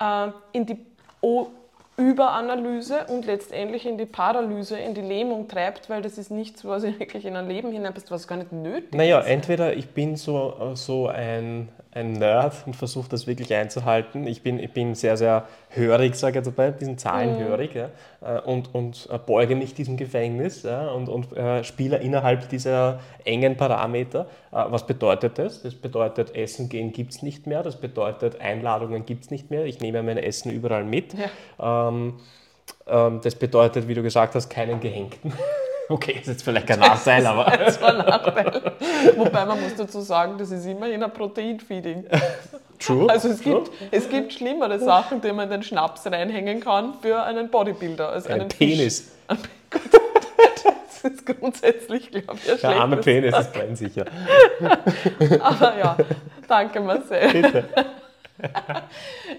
äh, in die o Überanalyse und letztendlich in die Paralyse, in die Lähmung treibt, weil das ist nichts, was ich wirklich in ein Leben hineinpasst, was gar nicht nötig naja, ist. Naja, entweder ich bin so, so ein, ein Nerd und versuche das wirklich einzuhalten. Ich bin, ich bin sehr, sehr hörig, sage ich jetzt bei diesen Zahlen mhm. hörig ja, äh, und, und äh, beuge mich diesem Gefängnis ja, und, und äh, spiele innerhalb dieser engen Parameter. Äh, was bedeutet das? Das bedeutet, Essen gehen gibt es nicht mehr, das bedeutet, Einladungen gibt es nicht mehr. Ich nehme mein Essen überall mit. Ja. Ähm, ähm, das bedeutet, wie du gesagt hast, keinen Gehängten. Okay, ist jetzt vielleicht kein Nachteil, aber. Das war ein Nachteil. Wobei man muss dazu sagen, das ist immerhin ein Proteinfeeding. True. Also es, true. Gibt, es gibt schlimmere Sachen, die man in den Schnaps reinhängen kann für einen Bodybuilder. Als einen Penis. das ist grundsätzlich, glaube ich, ein Der arme Penis ist brennsicher. aber ja, danke Marcel. Bitte.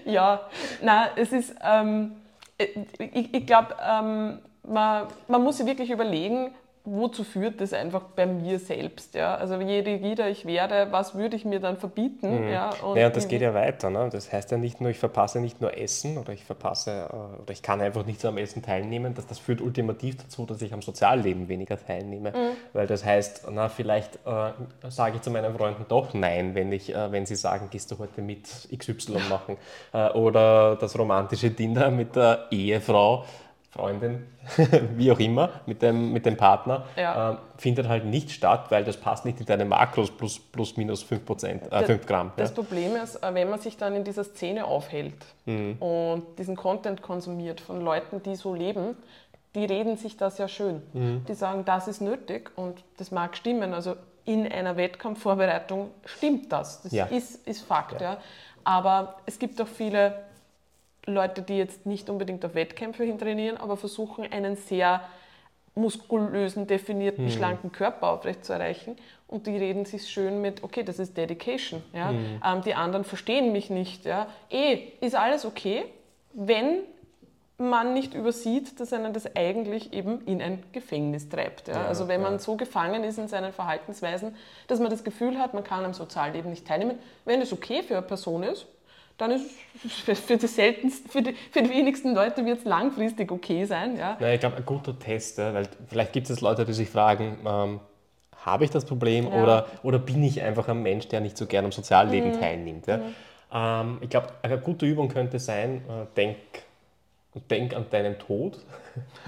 ja, nein, es ist, ähm, ich, ich glaube, ähm, man, man muss sich wirklich überlegen, wozu führt das einfach bei mir selbst? Ja? Also je rigider ich werde, was würde ich mir dann verbieten? Mhm. Ja, und, ja, und das geht ja weiter. Ne? Das heißt ja nicht nur, ich verpasse nicht nur Essen oder ich verpasse äh, oder ich kann einfach nicht so am Essen teilnehmen. Das, das führt ultimativ dazu, dass ich am Sozialleben weniger teilnehme. Mhm. Weil das heißt, na, vielleicht äh, sage ich zu meinen Freunden doch Nein, wenn, ich, äh, wenn sie sagen, gehst du heute mit XY machen. Äh, oder das romantische Dinner mit der Ehefrau Freundin, wie auch immer, mit dem, mit dem Partner, ja. äh, findet halt nicht statt, weil das passt nicht in deine Makros plus, plus minus 5, Prozent, äh, 5 Gramm. Das ja. Problem ist, äh, wenn man sich dann in dieser Szene aufhält mhm. und diesen Content konsumiert von Leuten, die so leben, die reden sich das ja schön. Mhm. Die sagen, das ist nötig und das mag stimmen. Also in einer Wettkampfvorbereitung stimmt das. Das ja. ist, ist Fakt. Aber es gibt auch viele Leute, die jetzt nicht unbedingt auf Wettkämpfe hin trainieren, aber versuchen, einen sehr muskulösen, definierten, mhm. schlanken Körper aufrechtzuerreichen. Und die reden sich schön mit, okay, das ist Dedication. Ja? Mhm. Ähm, die anderen verstehen mich nicht. Ja? Eh, ist alles okay, wenn man nicht übersieht, dass einen das eigentlich eben in ein Gefängnis treibt. Ja? Ja, also wenn man ja. so gefangen ist in seinen Verhaltensweisen, dass man das Gefühl hat, man kann am Sozialleben nicht teilnehmen. Wenn es okay für eine Person ist, dann ist es für die, seltensten, für die, für die wenigsten Leute wird es langfristig okay sein. Ja? Nein, ich glaube, ein guter Test, weil vielleicht gibt es Leute, die sich fragen, ähm, habe ich das Problem ja. oder, oder bin ich einfach ein Mensch, der nicht so gern am Sozialleben mhm. teilnimmt. Ja? Mhm. Ähm, ich glaube, eine gute Übung könnte sein, äh, denk denk an deinen Tod,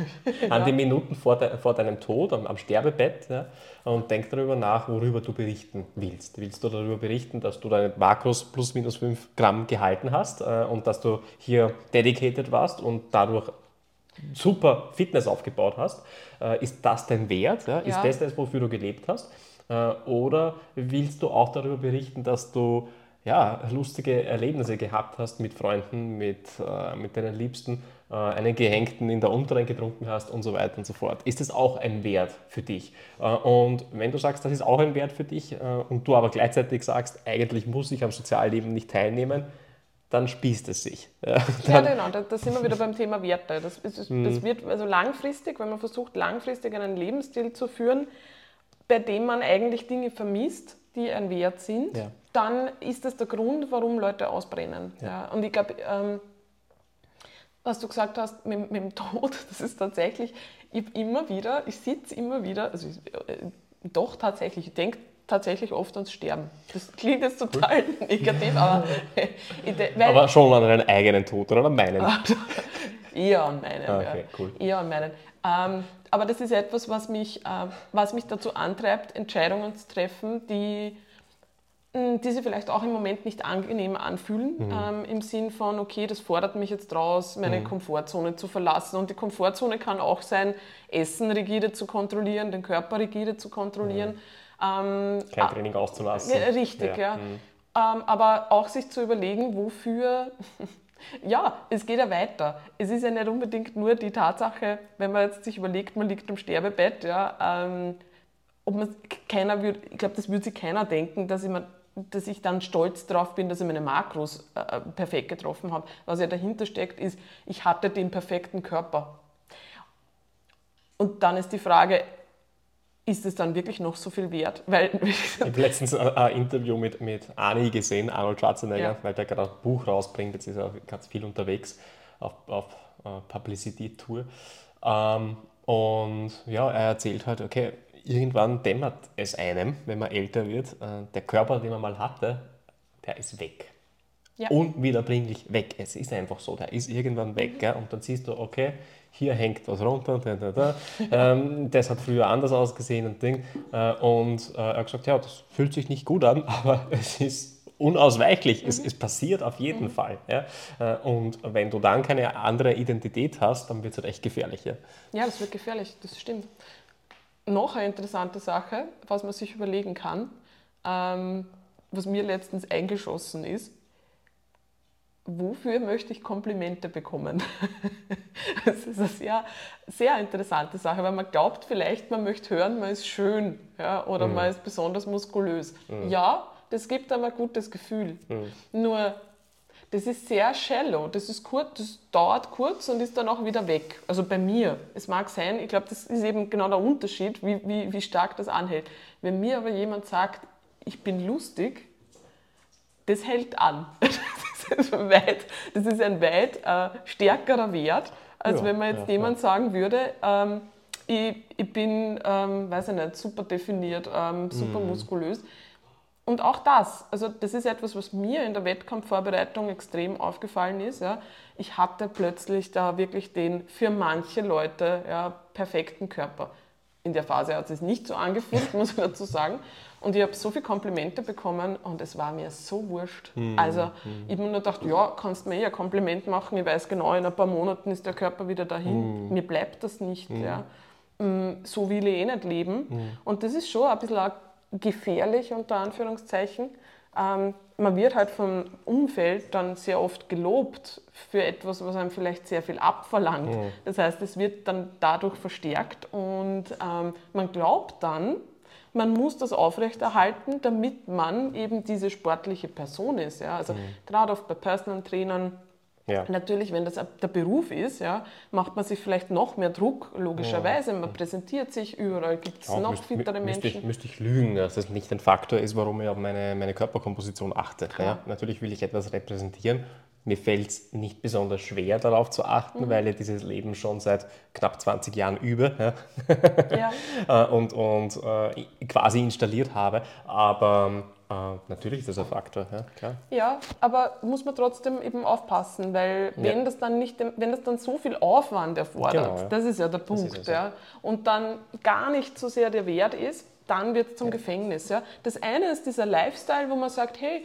an die Minuten vor, de, vor deinem Tod, am, am Sterbebett ja, und denk darüber nach, worüber du berichten willst. Willst du darüber berichten, dass du deine Makros plus minus 5 Gramm gehalten hast äh, und dass du hier dedicated warst und dadurch super Fitness aufgebaut hast? Äh, ist das dein Wert? Ja? Ist ja. das das, wofür du gelebt hast? Äh, oder willst du auch darüber berichten, dass du ja, lustige Erlebnisse gehabt hast mit Freunden, mit, äh, mit deinen Liebsten äh, einen Gehängten in der unteren getrunken hast und so weiter und so fort. Ist das auch ein Wert für dich? Äh, und wenn du sagst, das ist auch ein Wert für dich äh, und du aber gleichzeitig sagst, eigentlich muss ich am Sozialleben nicht teilnehmen, dann spießt es sich. Ja, ja genau, da, da, sind wir wieder beim Thema Werte. Das, das, das mhm. wird also langfristig, wenn man versucht, langfristig einen Lebensstil zu führen, bei dem man eigentlich Dinge vermisst, die ein Wert sind, ja. dann ist das der Grund, warum Leute ausbrennen. Ja. Und ich glaube, ähm, was du gesagt hast mit, mit, dem Tod, das ist tatsächlich, ich immer wieder, ich sitze immer wieder, also ich, äh, doch tatsächlich, ich denke tatsächlich oft ans Sterben. Das klingt jetzt total negativ, aber... weil, aber schon an deinen eigenen Tod oder an meinen? eher an meinen, ah, okay, ja. Cool. Eher an meinen. Ähm, aber das ist etwas, was mich, äh, was mich dazu antreibt, Entscheidungen zu treffen, die die sich vielleicht auch im Moment nicht angenehm anfühlen, mhm. ähm, im Sinn von, okay, das fordert mich jetzt raus, meine mhm. Komfortzone zu verlassen. Und die Komfortzone kann auch sein, Essen rigide zu kontrollieren, den Körper rigide zu kontrollieren. Mhm. Ähm, Kein Training auszulassen. Ja, richtig, ja. ja. Mhm. Ähm, aber auch sich zu überlegen, wofür, ja, es geht ja weiter. Es ist ja nicht unbedingt nur die Tatsache, wenn man jetzt sich überlegt, man liegt im Sterbebett, ja, ähm, ob man keiner würde, ich glaube, das würde sich keiner denken, dass ich mir dass ich dann stolz darauf bin, dass ich meine Makros äh, äh, perfekt getroffen habe. Was ja dahinter steckt, ist, ich hatte den perfekten Körper. Und dann ist die Frage, ist es dann wirklich noch so viel wert? Weil ich habe letztens ein Interview mit, mit Ani gesehen, Arnold Schwarzenegger, ja. weil der gerade ein Buch rausbringt, jetzt ist er ganz viel unterwegs auf, auf äh, Publicity-Tour. Ähm, und ja, er erzählt halt, okay, irgendwann dämmert es einem, wenn man älter wird, äh, der Körper, den man mal hatte, der ist weg. Ja. Unwiederbringlich weg. Es ist einfach so, der ist irgendwann weg. Mhm. Und dann siehst du, okay, hier hängt was runter, da, da, da. ähm, das hat früher anders ausgesehen und Ding. Äh, und äh, er hat gesagt, ja, das fühlt sich nicht gut an, aber es ist unausweichlich. Mhm. Es, es, passiert auf jeden mhm. Fall. Ja? Und wenn du dann keine andere Identität hast, dann wird es halt echt gefährlich. Ja? ja, das wird gefährlich, das stimmt. Noch eine interessante Sache, was man sich überlegen kann, ähm, was mir letztens eingeschossen ist, wofür möchte ich Komplimente bekommen? das ist eine sehr, sehr interessante Sache, weil man glaubt vielleicht, man möchte hören, man ist schön ja, oder mhm. man ist besonders muskulös. Mhm. Ja, das gibt aber ein gutes Gefühl. Mhm. Nur, das ist sehr shallow, das, ist kurz, das dauert kurz und ist dann auch wieder weg. Also bei mir. Es mag sein, ich glaube, das ist eben genau der Unterschied, wie, wie, wie stark das anhält. Wenn mir aber jemand sagt, ich bin lustig, das hält an. Das ist, weit, das ist ein weit äh, stärkerer Wert, als ja, wenn man jetzt ja, jemand ja. sagen würde, ähm, ich, ich, bin, ähm, weiß ich nicht, super definiert, ähm, super mhm. muskulös. Und auch das, also das ist etwas, was mir in der Wettkampfvorbereitung extrem aufgefallen ist. Ja. Ich hatte plötzlich da wirklich den für manche Leute ja, perfekten Körper. In der Phase hat es nicht so angefühlt, muss ich dazu sagen. Und ich habe so viele Komplimente bekommen und es war mir so wurscht. Mhm. Also mhm. ich habe mir nur gedacht, ja, kannst mir eh ein Kompliment machen, ich weiß genau, in ein paar Monaten ist der Körper wieder dahin. Mhm. Mir bleibt das nicht. Hm. Ja. Mm, so will ich eh nicht leben. Hm. Und das ist schon ein bisschen gefährlich, unter Anführungszeichen. Ähm, man wird halt vom Umfeld dann sehr oft gelobt für etwas, was einem vielleicht sehr viel abverlangt. Mhm. Das heißt, es wird dann dadurch verstärkt und ähm, man glaubt dann, man muss das aufrechterhalten, damit man eben diese sportliche Person ist. Ja? Also mhm. gerade oft bei Personal Trainern, ja. Natürlich, wenn das der Beruf ist, ja, macht man sich vielleicht noch mehr Druck, logischerweise. Man präsentiert sich überall, gibt es noch müsst, fittere Menschen. Müsste ich, müsste ich lügen, dass das nicht ein Faktor ist, warum ich auf meine, meine Körperkomposition achte. Ja? Natürlich will ich etwas repräsentieren mir fällt es nicht besonders schwer, darauf zu achten, mhm. weil ich dieses Leben schon seit knapp 20 Jahren übe. Äh, und, und äh, quasi installiert habe. Aber äh, natürlich ist das ein Faktor, ja, klar. Ja, aber muss man trotzdem eben aufpassen, weil wenn, ja. das, dann nicht, wenn das dann so viel Aufwand erfordert, genau, ja. das ist ja der Punkt, ja, und dann gar nicht so sehr der Wert ist, dann wird es zum Gefängnis. Ja. Das eine ist dieser Lifestyle, wo man sagt, hey,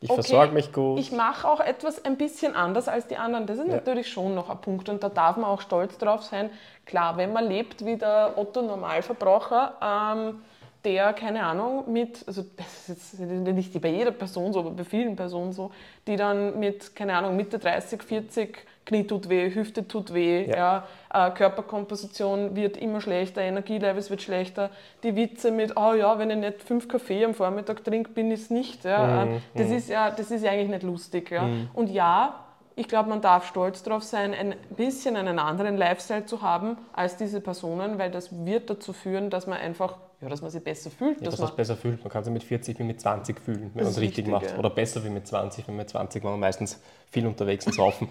ich okay, versorge mich gut. Ich mache auch etwas ein bisschen anders als die anderen. Das ist ja. natürlich schon noch ein Punkt und da darf man auch stolz drauf sein. Klar, wenn man lebt wie der Otto Normalverbraucher, ähm, der, keine Ahnung, mit, also das ist nicht bei jeder Person so, aber bei vielen Personen so, die dann mit, keine Ahnung, Mitte 30, 40 Knie tut weh, Hüfte tut weh, ja. ja äh, Körperkomposition wird immer schlechter, Energielevels wird schlechter. Die Witze mit, oh ja, wenn ich nicht fünf Kaffee am Vormittag trinke, bin ich es nicht. Ja. Mhm. Das, mhm. ist ja, das ist ja eigentlich nicht lustig. Ja. Mhm. Und ja, ich glaube, man darf stolz darauf sein, ein bisschen einen anderen Lifestyle zu haben als diese Personen, weil das wird dazu führen, dass man einfach ja, dass man sich besser fühlt. Ja, dass, dass man sich besser fühlt. Man kann sich mit 40 wie mit 20 fühlen, wenn man es richtig macht. Ja. Oder besser wie mit 20, wenn mit 20 war man meistens viel unterwegs und saufen.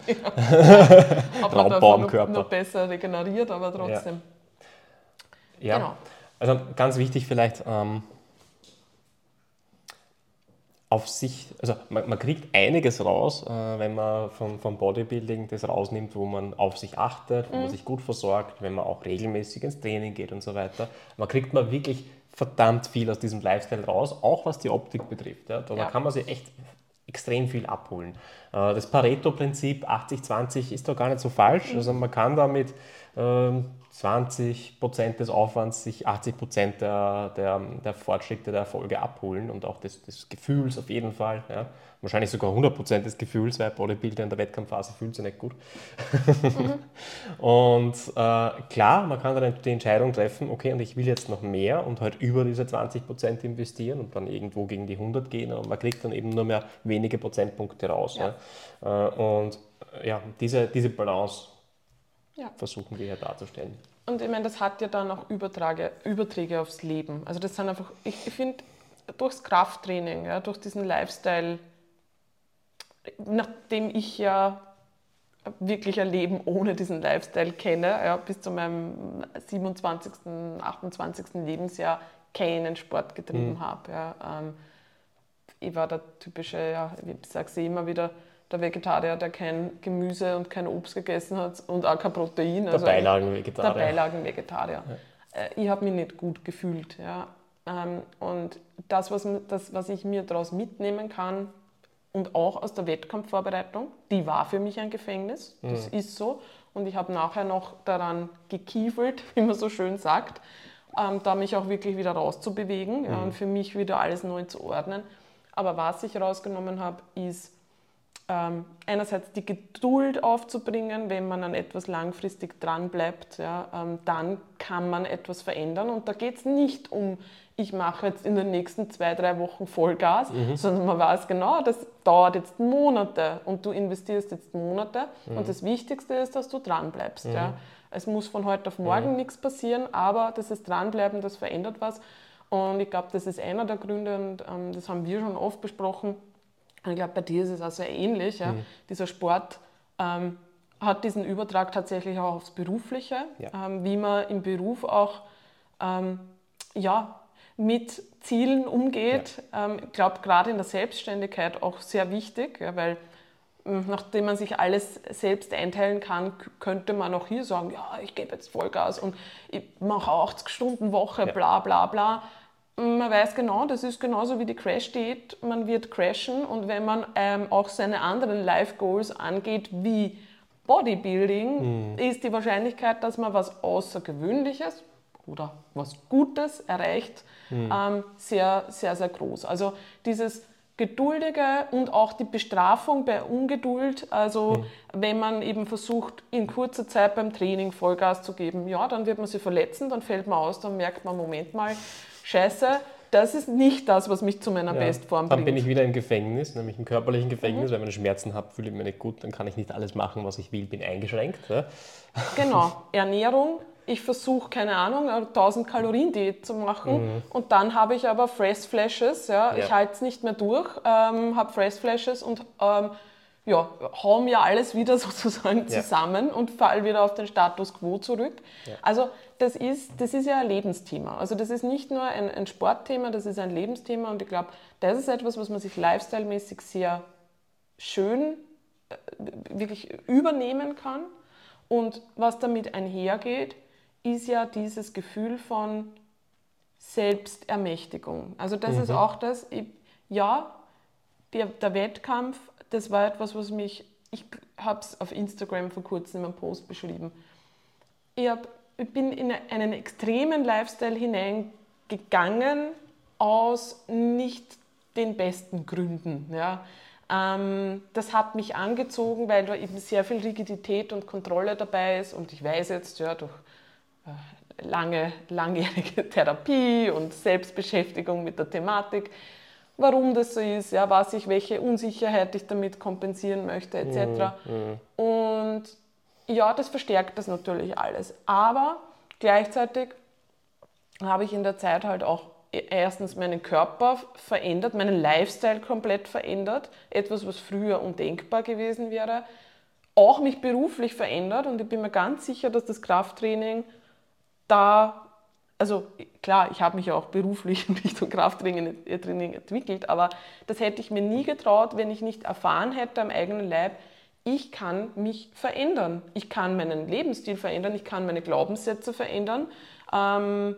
Raubbau am Körper. Noch, noch besser regeneriert, aber trotzdem. Ja, ja. Genau. also ganz wichtig vielleicht, ähm, auf sich, also man, man, kriegt einiges raus, äh, wenn man vom, vom Bodybuilding das rausnimmt, wo man auf sich achtet, wo mhm. man sich gut versorgt, wenn man auch regelmäßig ins Training geht und so weiter. Man kriegt man wirklich verdammt viel aus diesem Lifestyle raus, auch was die Optik betrifft. Ja. Da ja. kann man sich echt extrem viel abholen. Äh, das Pareto-Prinzip 80-20 ist doch gar nicht so falsch. Mhm. Also man kann damit 20 ähm, Prozent des Aufwands sich 80 Prozent der, der, der, Fortschritte, der Erfolge abholen und auch des, des Gefühls auf jeden Fall. Ja. Wahrscheinlich sogar 100 Prozent des Gefühls, weil Bodybuilder in der Wettkampfphase fühlt sich nicht gut. Mhm. und äh, klar, man kann dann die Entscheidung treffen, okay, und ich will jetzt noch mehr und halt über diese 20 Prozent investieren und dann irgendwo gegen die 100 gehen und man kriegt dann eben nur mehr wenige Prozentpunkte raus. Ja. Ja. Äh, und ja, diese, diese Balance ja. versuchen wir hier darzustellen. Und ich meine, das hat ja dann auch Übertrage, Überträge aufs Leben. Also das sind einfach, ich, ich finde, durchs Krafttraining, ja, durch diesen Lifestyle, nachdem ich ja wirklich ein Leben ohne diesen Lifestyle kenne. Ja, bis zu meinem 27., 28. Lebensjahr keinen Sport getrieben mhm. habe. Ja. Ähm, ich war der typische, ja, ich sage es immer wieder, der Vegetarier, der kein Gemüse und kein Obst gegessen hat und auch kein Protein. Der also Beilagen-Vegetarier. Der Beilagen-Vegetarier. Ja. Äh, ich habe mich nicht gut gefühlt. Ja. Ähm, und das was, das, was ich mir daraus mitnehmen kann, und auch aus der Wettkampfvorbereitung, die war für mich ein Gefängnis, das mhm. ist so. Und ich habe nachher noch daran gekiefelt, wie man so schön sagt, ähm, da mich auch wirklich wieder rauszubewegen mhm. ja, und für mich wieder alles neu zu ordnen. Aber was ich rausgenommen habe, ist ähm, einerseits die Geduld aufzubringen, wenn man an etwas langfristig dran bleibt, ja, ähm, dann kann man etwas verändern. Und da geht es nicht um, ich mache jetzt in den nächsten zwei, drei Wochen Vollgas, mhm. sondern man weiß genau, das dauert jetzt Monate und du investierst jetzt Monate. Mhm. Und das Wichtigste ist, dass du dran bleibst. Mhm. Ja. Es muss von heute auf morgen mhm. nichts passieren, aber das ist Dranbleiben, das verändert was. Und ich glaube, das ist einer der Gründe, und ähm, das haben wir schon oft besprochen. Und ich glaube, bei dir ist es auch sehr ähnlich. Ja? Mhm. Dieser Sport ähm, hat diesen Übertrag tatsächlich auch aufs Berufliche, ja. ähm, wie man im Beruf auch ähm, ja, mit Zielen umgeht. Ja. Ähm, ich glaube, gerade in der Selbstständigkeit auch sehr wichtig, ja, weil hm, nachdem man sich alles selbst einteilen kann, könnte man auch hier sagen, ja, ich gebe jetzt Vollgas und ich mache 80 Stunden Woche, bla bla bla. Man weiß genau, das ist genauso wie die Crash-Diät, man wird crashen und wenn man ähm, auch seine anderen Life-Goals angeht, wie Bodybuilding, mhm. ist die Wahrscheinlichkeit, dass man was Außergewöhnliches oder was Gutes erreicht, mhm. ähm, sehr, sehr, sehr groß. Also dieses Geduldige und auch die Bestrafung bei Ungeduld. Also mhm. wenn man eben versucht, in kurzer Zeit beim Training Vollgas zu geben, ja, dann wird man sich verletzen, dann fällt man aus, dann merkt man, Moment mal, scheiße, das ist nicht das, was mich zu meiner ja, Bestform bringt. Dann bin ich wieder im Gefängnis, nämlich im körperlichen Gefängnis. Mhm. Wenn ich Schmerzen habe, fühle ich mich nicht gut, dann kann ich nicht alles machen, was ich will, bin eingeschränkt. Ja. Genau, Ernährung, ich versuche, keine Ahnung, 1000 Kalorien Diät zu machen mhm. und dann habe ich aber Fresh Flashes, ja, ja. ich halte es nicht mehr durch, ähm, habe Fresh Flashes und ähm, ja, hau mir alles wieder sozusagen zusammen und fall wieder auf den Status Quo zurück. Also das ist, das ist ja ein Lebensthema. Also das ist nicht nur ein, ein Sportthema, das ist ein Lebensthema und ich glaube, das ist etwas, was man sich lifestyle-mäßig sehr schön äh, wirklich übernehmen kann und was damit einhergeht, ist ja dieses Gefühl von Selbstermächtigung. Also das mhm. ist auch das, ich, ja, der, der, Wettkampf, das war etwas, was mich, ich habe es auf Instagram vor kurzem in einem Post beschrieben. Ich, hab, ich bin in einen extremen Lifestyle hineingegangen aus nicht den besten Gründen. Ja. Ähm, das hat mich angezogen, weil da eben sehr viel Rigidität und Kontrolle dabei ist und ich weiß jetzt, ja, durch lange, langjährige Therapie und Selbstbeschäftigung mit der Thematik, warum das so ist, ja, was ich, welche Unsicherheit ich damit kompensieren möchte, etc. Mhm, mhm. Und ja, das verstärkt das natürlich alles. Aber gleichzeitig habe ich in der Zeit halt auch erstens meinen Körper verändert, meinen Lifestyle komplett verändert, etwas, was früher undenkbar gewesen wäre, auch mich beruflich verändert. Und ich bin mir ganz sicher, dass das Krafttraining da, also klar, ich habe mich auch beruflich in Richtung Krafttraining entwickelt, aber das hätte ich mir nie getraut, wenn ich nicht erfahren hätte am eigenen Leib, ich kann mich verändern. Ich kann meinen Lebensstil verändern, ich kann meine Glaubenssätze verändern. Ähm,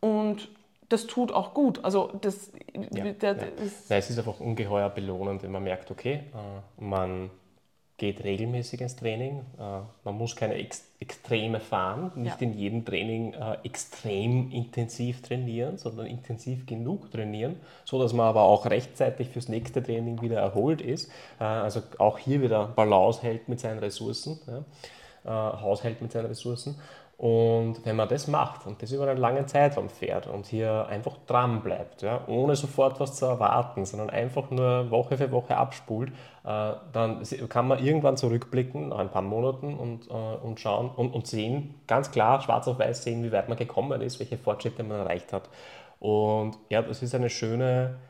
und das tut auch gut. Also das, ja, der, ja. Ist Nein, es ist einfach ungeheuer belohnend, wenn man merkt, okay, äh, man geht regelmäßig ins Training. Äh, man muss keine Ex Extreme fahren, nicht ja. in jedem Training äh, extrem intensiv trainieren, sondern intensiv genug trainieren, so dass man aber auch rechtzeitig fürs nächste Training wieder erholt ist. Äh, also auch hier wieder Balance hält mit seinen Ressourcen, ja, Haushält mit seinen Ressourcen. Und wenn man das macht und das über einen langen Zeitraum fährt und hier einfach dran bleibt, ja, ohne sofort was zu erwarten, sondern einfach nur Woche für Woche abspult, dann kann man irgendwann zurückblicken nach ein paar Monaten und, äh, und schauen und, und sehen, ganz klar, schwarz auf weiß sehen, wie weit man gekommen ist, welche Fortschritte man erreicht hat. Und ja, das ist eine schöne, äh,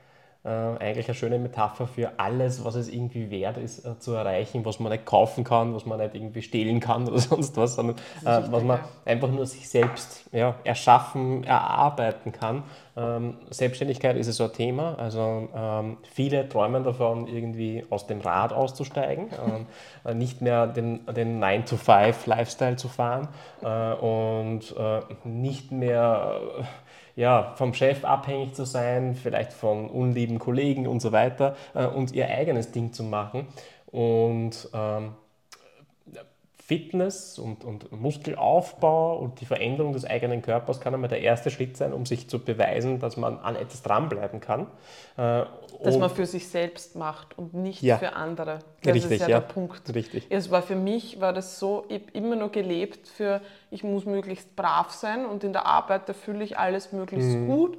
eigentlich eine schöne Metapher für alles, was es irgendwie wert ist äh, zu erreichen, was man nicht kaufen kann, was man nicht irgendwie stehlen kann oder sonst was, sondern äh, was man einfach nur sich selbst ja, erschaffen, erarbeiten kann. Ähm, Selbstständigkeit ist so ein Thema. Also ähm, viele träumen davon, irgendwie aus dem Rad auszusteigen, ähm, äh, nicht mehr den, den 9-to-5-Lifestyle zu fahren äh, und äh, nicht mehr ja, vom Chef abhängig zu sein, vielleicht von unlieben Kollegen und so weiter äh, und ihr eigenes Ding zu machen. Und ähm, Fitness und, und Muskelaufbau und die Veränderung des eigenen Körpers kann einmal der erste Schritt sein, um sich zu beweisen, dass man an etwas dranbleiben kann. Äh, dass man für sich selbst macht und nicht ja. für andere. Das Richtig, ist ja, ja, der Punkt. Richtig. Es war für mich, war das so, ich habe immer nur gelebt für, ich muss möglichst brav sein und in der Arbeit, da fühle ich alles möglichst mhm. gut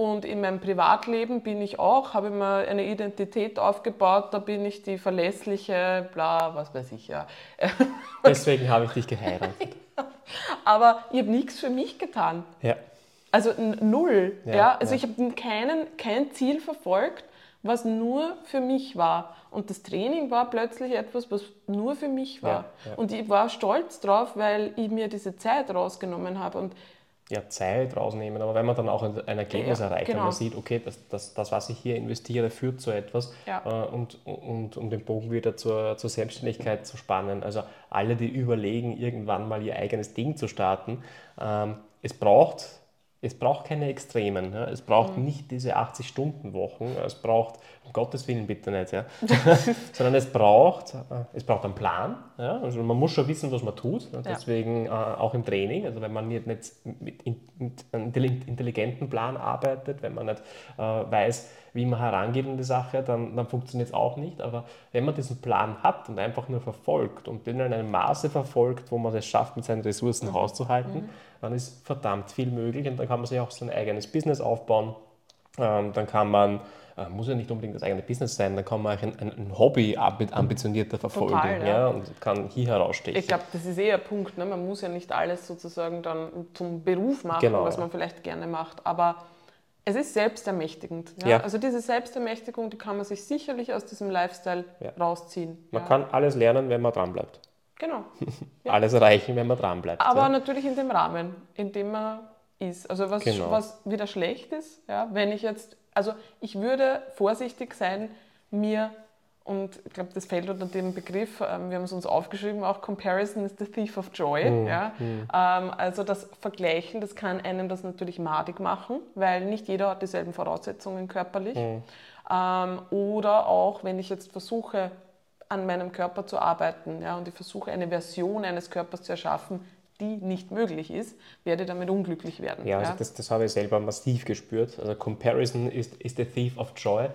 und in meinem Privatleben bin ich auch, habe mir eine Identität aufgebaut, da bin ich die verlässliche, bla, was weiß ich ja. Deswegen habe ich dich geheiratet. Aber ich habe nichts für mich getan. Ja. Also null. Ja, ja. Also ja. ich habe keinen, kein Ziel verfolgt, was nur für mich war. Und das Training war plötzlich etwas, was nur für mich war. Ja, und ich war stolz drauf, weil ich mir diese Zeit rausgenommen habe. Und ja, Zeit rausnehmen, aber wenn man dann auch ein Ergebnis ja, erreicht, genau. wenn man sieht, okay, das, das, das, was ich hier investiere, führt zu etwas ja. äh, und, und um den Bogen wieder zur, zur Selbstständigkeit zu spannen. Also alle, die überlegen, irgendwann mal ihr eigenes Ding zu starten, ähm, es braucht es braucht keine Extremen. Ja. Es braucht mhm. nicht diese 80-Stunden-Wochen. Es braucht, um Gottes Willen bitte nicht, ja. sondern es braucht, äh, es braucht einen Plan. Ja. Also man muss schon wissen, was man tut. Deswegen äh, auch im Training. Also wenn man nicht, nicht mit, einem intelligenten Plan arbeitet, wenn man nicht äh, weiß, wie man herangeht in die Sache, dann, dann funktioniert es auch nicht. Aber wenn man diesen Plan hat und einfach nur verfolgt und den in einem Maße verfolgt, wo man es schafft, mit seinen Ressourcen mhm. hauszuhalten, mhm. Dann ist verdammt viel möglich und dann kann man sich auch sein eigenes Business aufbauen. Ähm, dann kann man äh, muss ja nicht unbedingt das eigene Business sein, dann kann man auch ein, ein Hobby ambitionierter verfolgen Total, ja. ja. und kann hier herausstechen. Ich glaube, das ist eher ein Punkt. Ne? Man muss ja nicht alles sozusagen dann zum Beruf machen, genau, was man vielleicht gerne macht, aber es ist selbstermächtigend. Ja? ja? Also diese Selbstermächtigung, die kann man sich sicherlich aus diesem Lifestyle ja. rausziehen. Man ja. kann alles lernen, wenn man dran bleibt. Genau. alles erreichen, wenn man dran bleibt. Aber natürlich in dem Rahmen, in dem man ist. Also was, genau. was wieder schlecht ist, ja, wenn ich jetzt, also ich würde vorsichtig sein, mir und ich glaube, das fällt unter dem Begriff, ähm, wir haben es uns aufgeschrieben, auch Comparison is the thief of joy. Mhm. Ja? Mhm. Ähm, also das Vergleichen, das kann einem das natürlich madig machen, weil nicht jeder hat dieselben Voraussetzungen körperlich. Mhm. Ähm, oder auch, wenn ich jetzt versuche, an meinem Körper zu arbeiten ja, und ich versuche, eine Version eines Körpers zu erschaffen, die nicht möglich ist, werde damit unglücklich werden. Ja, also Das, das habe ich selber massiv gespürt. Also Comparison is, is the thief of joy.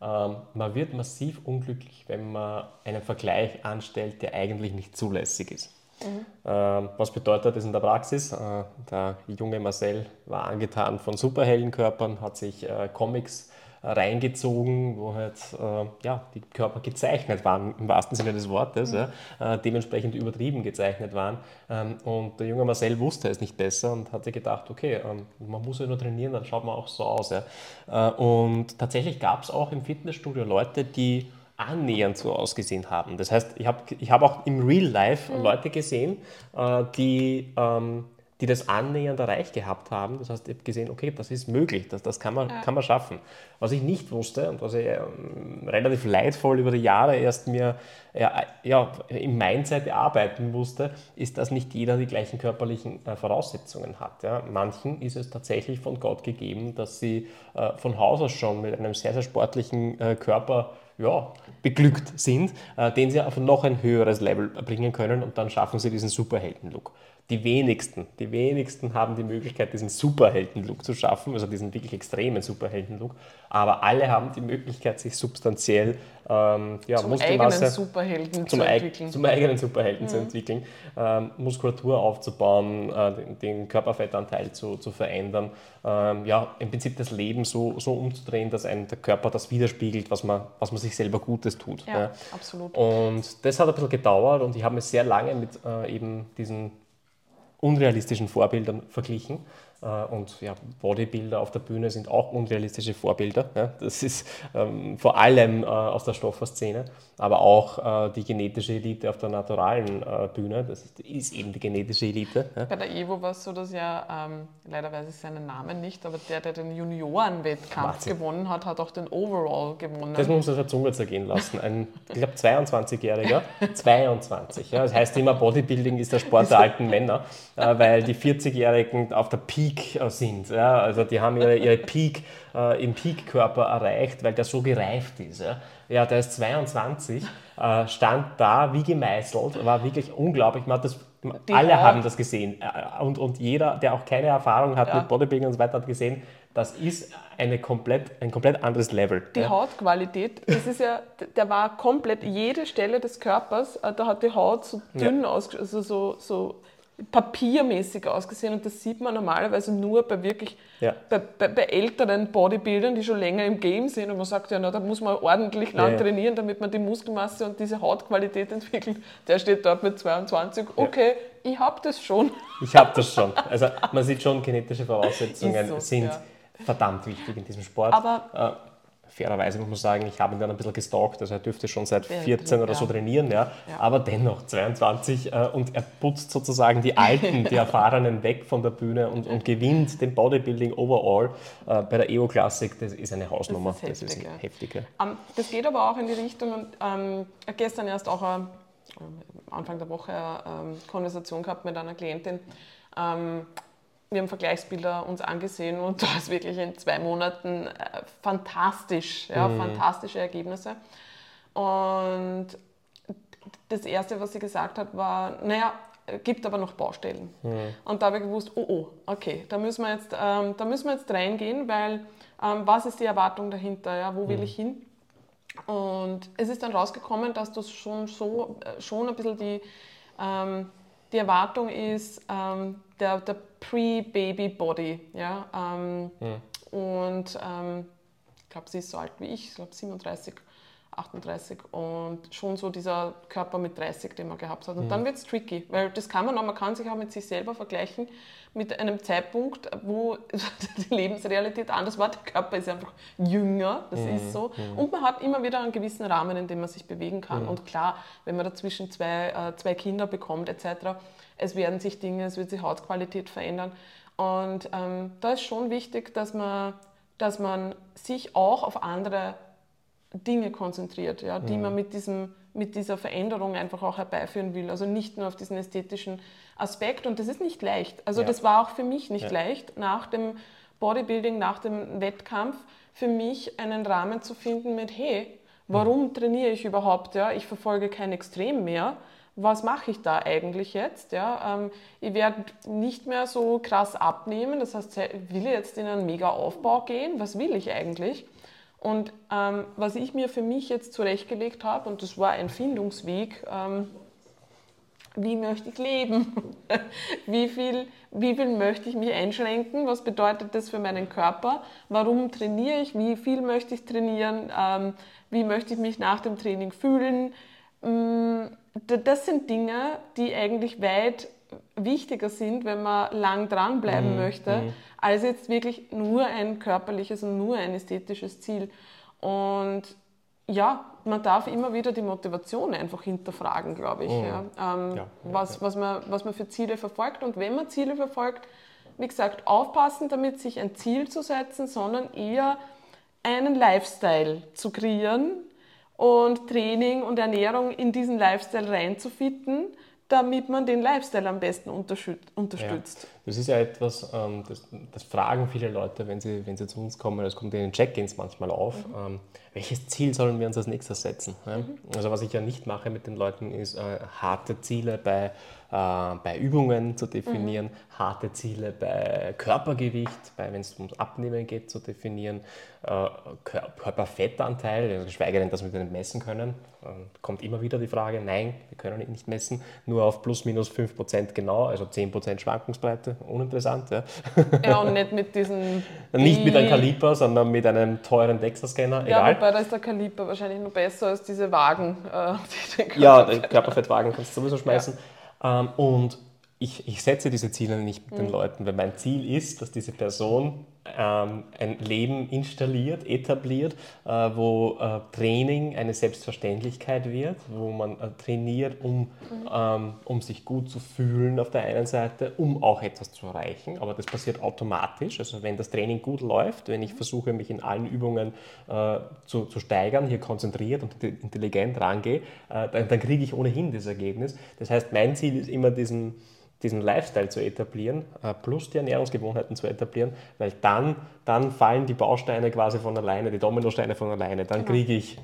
Ähm, man wird massiv unglücklich, wenn man einen Vergleich anstellt, der eigentlich nicht zulässig ist. Mhm. Ähm, was bedeutet das in der Praxis? Äh, der junge Marcel war angetan von Superheldenkörpern, hat sich äh, Comics reingezogen, wo halt äh, ja, die Körper gezeichnet waren, im wahrsten Sinne des Wortes, mhm. ja, äh, dementsprechend übertrieben gezeichnet waren. Ähm, und der junge Marcel wusste es nicht besser und hat sich gedacht, okay, ähm, man muss ja nur trainieren, dann schaut man auch so aus. Ja. Äh, und tatsächlich gab es auch im Fitnessstudio Leute, die annähernd so ausgesehen haben. Das heißt, ich habe ich hab auch im Real Life mhm. Leute gesehen, äh, die ähm, die das annähernd erreicht gehabt haben. Das heißt, ich habe gesehen, okay, das ist möglich, das, das kann, man, ja. kann man schaffen. Was ich nicht wusste und was ich ähm, relativ leidvoll über die Jahre erst mir ja, ja, im Mindset erarbeiten musste, ist, dass nicht jeder die gleichen körperlichen äh, Voraussetzungen hat. Ja. Manchen ist es tatsächlich von Gott gegeben, dass sie äh, von Haus aus schon mit einem sehr, sehr sportlichen äh, Körper ja, beglückt sind, äh, den sie auf noch ein höheres Level bringen können und dann schaffen sie diesen Superhelden-Look die wenigsten, die wenigsten haben die Möglichkeit, diesen Superhelden-Look zu schaffen, also diesen wirklich extremen Superhelden-Look. Aber alle haben die Möglichkeit, sich substanziell ähm, ja, zum eigenen Superhelden zum zu entwickeln. Zum eigenen Superhelden mhm. zu entwickeln, ähm, Muskulatur aufzubauen, äh, den, den, Körperfettanteil zu, zu verändern. Ähm, ja, im Prinzip das Leben so, so umzudrehen, dass einem der Körper das widerspiegelt, was man, was man sich selber Gutes tut. Ja, ja. absolut. Und das hat ein bisschen gedauert und ich habe mich sehr lange mit äh, eben diesen unrealistischen Vorbildern verglichen. Äh, und ja, Bodybuilder auf der Bühne sind auch unrealistische Vorbilder. Ja? Das ist ähm, vor allem äh, aus der Stofferszene, aber auch äh, die genetische Elite auf der naturalen äh, Bühne. Das ist, ist, eben die genetische Elite. Ja? Bei der Evo war es so, dass ja, ähm, leider weiß ich seinen Namen nicht, aber der, der den Juniorenwettkampf gewonnen hat, hat auch den Overall gewonnen. Das muss man der Zunge zergehen lassen. Ein, ich glaube, 22-Jähriger. 22. Ja? Das heißt immer, Bodybuilding ist der Sport der alten Männer, weil die 40-Jährigen auf der Peak Peak äh, sind. Ja? Also die haben ihre, ihre Peak äh, im Peak-Körper erreicht, weil der so gereift ist. Ja, ja der ist 22, äh, stand da wie gemeißelt, war wirklich unglaublich. Man das, alle Haut. haben das gesehen. Äh, und, und jeder, der auch keine Erfahrung hat ja. mit Bodybuilding und so weiter, hat gesehen, das ist eine komplett, ein komplett anderes Level. Die ja. Hautqualität, das ist ja, der war komplett, jede Stelle des Körpers, äh, da hat die Haut so dünn ja. aus, also so, so papiermäßig ausgesehen und das sieht man normalerweise nur bei wirklich ja. bei, bei, bei, älteren Bodybuildern, die schon länger im Game sind und man sagt ja, na, da muss man ordentlich lang ja, ja. trainieren, damit man die Muskelmasse und diese Hautqualität entwickelt. Der steht dort mit 22, okay, ich habe das schon. Ich habe das schon. Also man sieht schon, genetische Voraussetzungen so, sind verdammt wichtig in diesem Sport. Aber äh, fairerweise muss man sagen, ich habe ihn dann ein bisschen gestalkt, also er dürfte schon seit 14 oder so trainieren, ja. ja. aber dennoch 22 äh, und er putzt sozusagen die Alten, die Erfahrenen weg von der Bühne und, und gewinnt den Bodybuilding overall äh, bei der EO Classic, das ist eine Hausnummer, das ist, heftig, das, ist heftig, ja. um, ähm, das geht aber auch in die Richtung und ähm, gestern erst auch äh, Anfang der Woche eine äh, Konversation gehabt mit einer Klientin, ähm, wir haben Vergleichsbilder uns angesehen und da ist wirklich in zwei Monaten äh, fantastisch, ja, mhm. fantastische Ergebnisse. Und das Erste, was sie gesagt hat, war, naja, gibt aber noch Baustellen. Mhm. Und da habe ich gewusst, oh, oh, okay, da müssen wir jetzt, ähm, da müssen wir jetzt reingehen, weil ähm, was ist die Erwartung dahinter, ja, wo will mhm. ich hin? Und es ist dann rausgekommen, dass das schon so, äh, schon ein bisschen die, ähm, die Erwartung ist, ähm, der, der Pre-Baby-Body. Ja? Ähm, mhm. Und ähm, ich glaube, sie ist so alt wie ich, ich glaube 37, 38 und schon so dieser Körper mit 30, den man gehabt hat. Und mhm. dann wird es tricky, weil das kann man auch, man kann sich auch mit sich selber vergleichen, mit einem Zeitpunkt, wo die Lebensrealität anders war. Der Körper ist einfach jünger, das mhm. ist so. Mhm. Und man hat immer wieder einen gewissen Rahmen, in dem man sich bewegen kann. Mhm. Und klar, wenn man dazwischen zwei, äh, zwei Kinder bekommt etc., es werden sich Dinge, es wird sich Hautqualität verändern. Und ähm, da ist schon wichtig, dass man, dass man sich auch auf andere Dinge konzentriert, ja, die mhm. man mit, diesem, mit dieser Veränderung einfach auch herbeiführen will. Also nicht nur auf diesen ästhetischen Aspekt. Und das ist nicht leicht. Also ja. das war auch für mich nicht ja. leicht, nach dem Bodybuilding, nach dem Wettkampf, für mich einen Rahmen zu finden mit, hey, warum trainiere ich überhaupt? Ja? Ich verfolge kein Extrem mehr was mache ich da eigentlich jetzt? Ja, ähm, ich werde nicht mehr so krass abnehmen, das heißt, will ich jetzt in einen Mega-Aufbau gehen? Was will ich eigentlich? Und ähm, was ich mir für mich jetzt zurechtgelegt habe, und das war ein Findungsweg, ähm, wie möchte ich leben? wie, viel, wie viel möchte ich mich einschränken? Was bedeutet das für meinen Körper? Warum trainiere ich? Wie viel möchte ich trainieren? Ähm, wie möchte ich mich nach dem Training fühlen? Das sind Dinge, die eigentlich weit wichtiger sind, wenn man lang dranbleiben mhm. möchte, mhm. als jetzt wirklich nur ein körperliches und nur ein ästhetisches Ziel. Und ja, man darf immer wieder die Motivation einfach hinterfragen, glaube ich. Mhm. Ja. Ähm, ja, was, was, man, was man für Ziele verfolgt. Und wenn man Ziele verfolgt, wie gesagt, aufpassen damit, sich ein Ziel zu setzen, sondern eher einen Lifestyle zu kreieren, und Training und Ernährung in diesen Lifestyle reinzufitten, damit man den Lifestyle am besten unterstützt. Ja, das ist ja etwas, ähm, das, das, fragen viele Leute, wenn sie, wenn sie zu uns kommen, das kommt in den Check-ins manchmal auf, mhm. ähm, welches Ziel sollen wir uns als nächstes setzen? Mhm. Also was ich ja nicht mache mit den Leuten, ist äh, harte Ziele bei, bei Übungen zu definieren, mhm. harte Ziele bei Körpergewicht, bei wenn es ums Abnehmen geht, zu definieren, äh, Körperfettanteil, also geschweige denn, dass wir den messen können. Ähm, kommt immer wieder die Frage, nein, wir können ihn nicht messen, nur auf plus minus 5% genau, also 10% Schwankungsbreite, uninteressant. Ja, ja und nicht mit diesen... nicht mit einem Kaliper, sondern mit einem teuren DEXA-Scanner, ja, egal. wobei da ist der Kaliper wahrscheinlich noch besser als diese Wagen. Äh, die ja, Körperfettwagen kannst du sowieso schmeißen. Ja. Ähm, und ich, ich setze diese Ziele nicht mit den Leuten, weil mein Ziel ist, dass diese Person ähm, ein Leben installiert, etabliert, äh, wo äh, Training eine Selbstverständlichkeit wird, wo man äh, trainiert, um, ähm, um sich gut zu fühlen auf der einen Seite, um auch etwas zu erreichen. Aber das passiert automatisch. Also wenn das Training gut läuft, wenn ich versuche, mich in allen Übungen äh, zu, zu steigern, hier konzentriert und intelligent rangehe, äh, dann, dann kriege ich ohnehin das Ergebnis. Das heißt, mein Ziel ist immer diesen diesen Lifestyle zu etablieren, äh, plus die Ernährungsgewohnheiten zu etablieren, weil dann, dann fallen die Bausteine quasi von alleine, die Dominosteine von alleine. Dann genau. kriege ich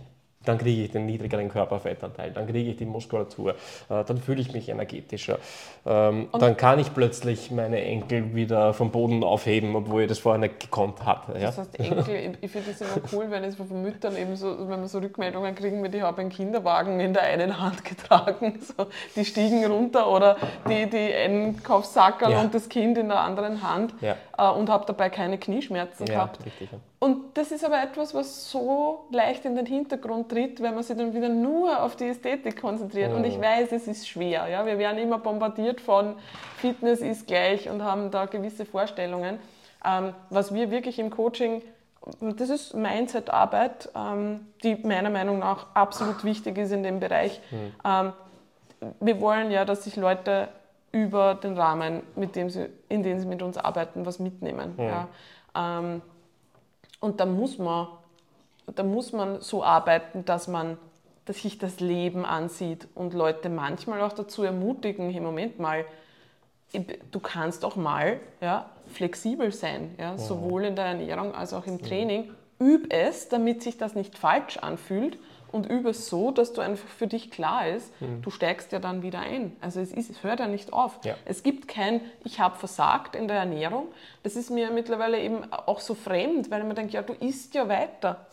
dann kriege ich den niedrigeren Körperfettanteil, dann kriege ich die Muskulatur, äh, dann fühle ich mich energetischer. Ähm, dann kann ich plötzlich meine Enkel wieder vom Boden aufheben, obwohl ich das vorher nicht gekonnt hatte. Ja? Das heißt, Enkel, ich finde das immer cool, wenn es von Müttern eben so, wenn wir so Rückmeldungen kriegen, wie ich habe einen Kinderwagen in der einen Hand getragen, so, die stiegen runter oder die, die Einkaufssackerl ja. und das Kind in der anderen Hand ja. äh, und habe dabei keine Knieschmerzen gehabt. Richtig, und das ist aber etwas, was so leicht in den Hintergrund tritt, wenn man sich dann wieder nur auf die Ästhetik konzentriert. Mhm. Und ich weiß, es ist schwer. Ja? Wir werden immer bombardiert von Fitness ist gleich und haben da gewisse Vorstellungen. Ähm, was wir wirklich im Coaching, das ist Mindset-Arbeit, ähm, die meiner Meinung nach absolut wichtig ist in dem Bereich. Mhm. Ähm, wir wollen ja, dass sich Leute über den Rahmen, mit dem sie, in dem sie mit uns arbeiten, was mitnehmen. Mhm. Ja? Ähm, und da muss man, da muss man so arbeiten, dass man dass sich das Leben ansieht und Leute manchmal auch dazu ermutigen, hey, Moment mal, du kannst auch mal ja, flexibel sein, ja, sowohl in der Ernährung als auch im Training. Üb es, damit sich das nicht falsch anfühlt und übe es so, dass du einfach für dich klar ist, mhm. du steigst ja dann wieder ein. Also es, ist, es hört ja nicht auf. Ja. Es gibt kein, ich habe versagt in der Ernährung. Das ist mir mittlerweile eben auch so fremd, weil man denkt, ja, du isst ja weiter.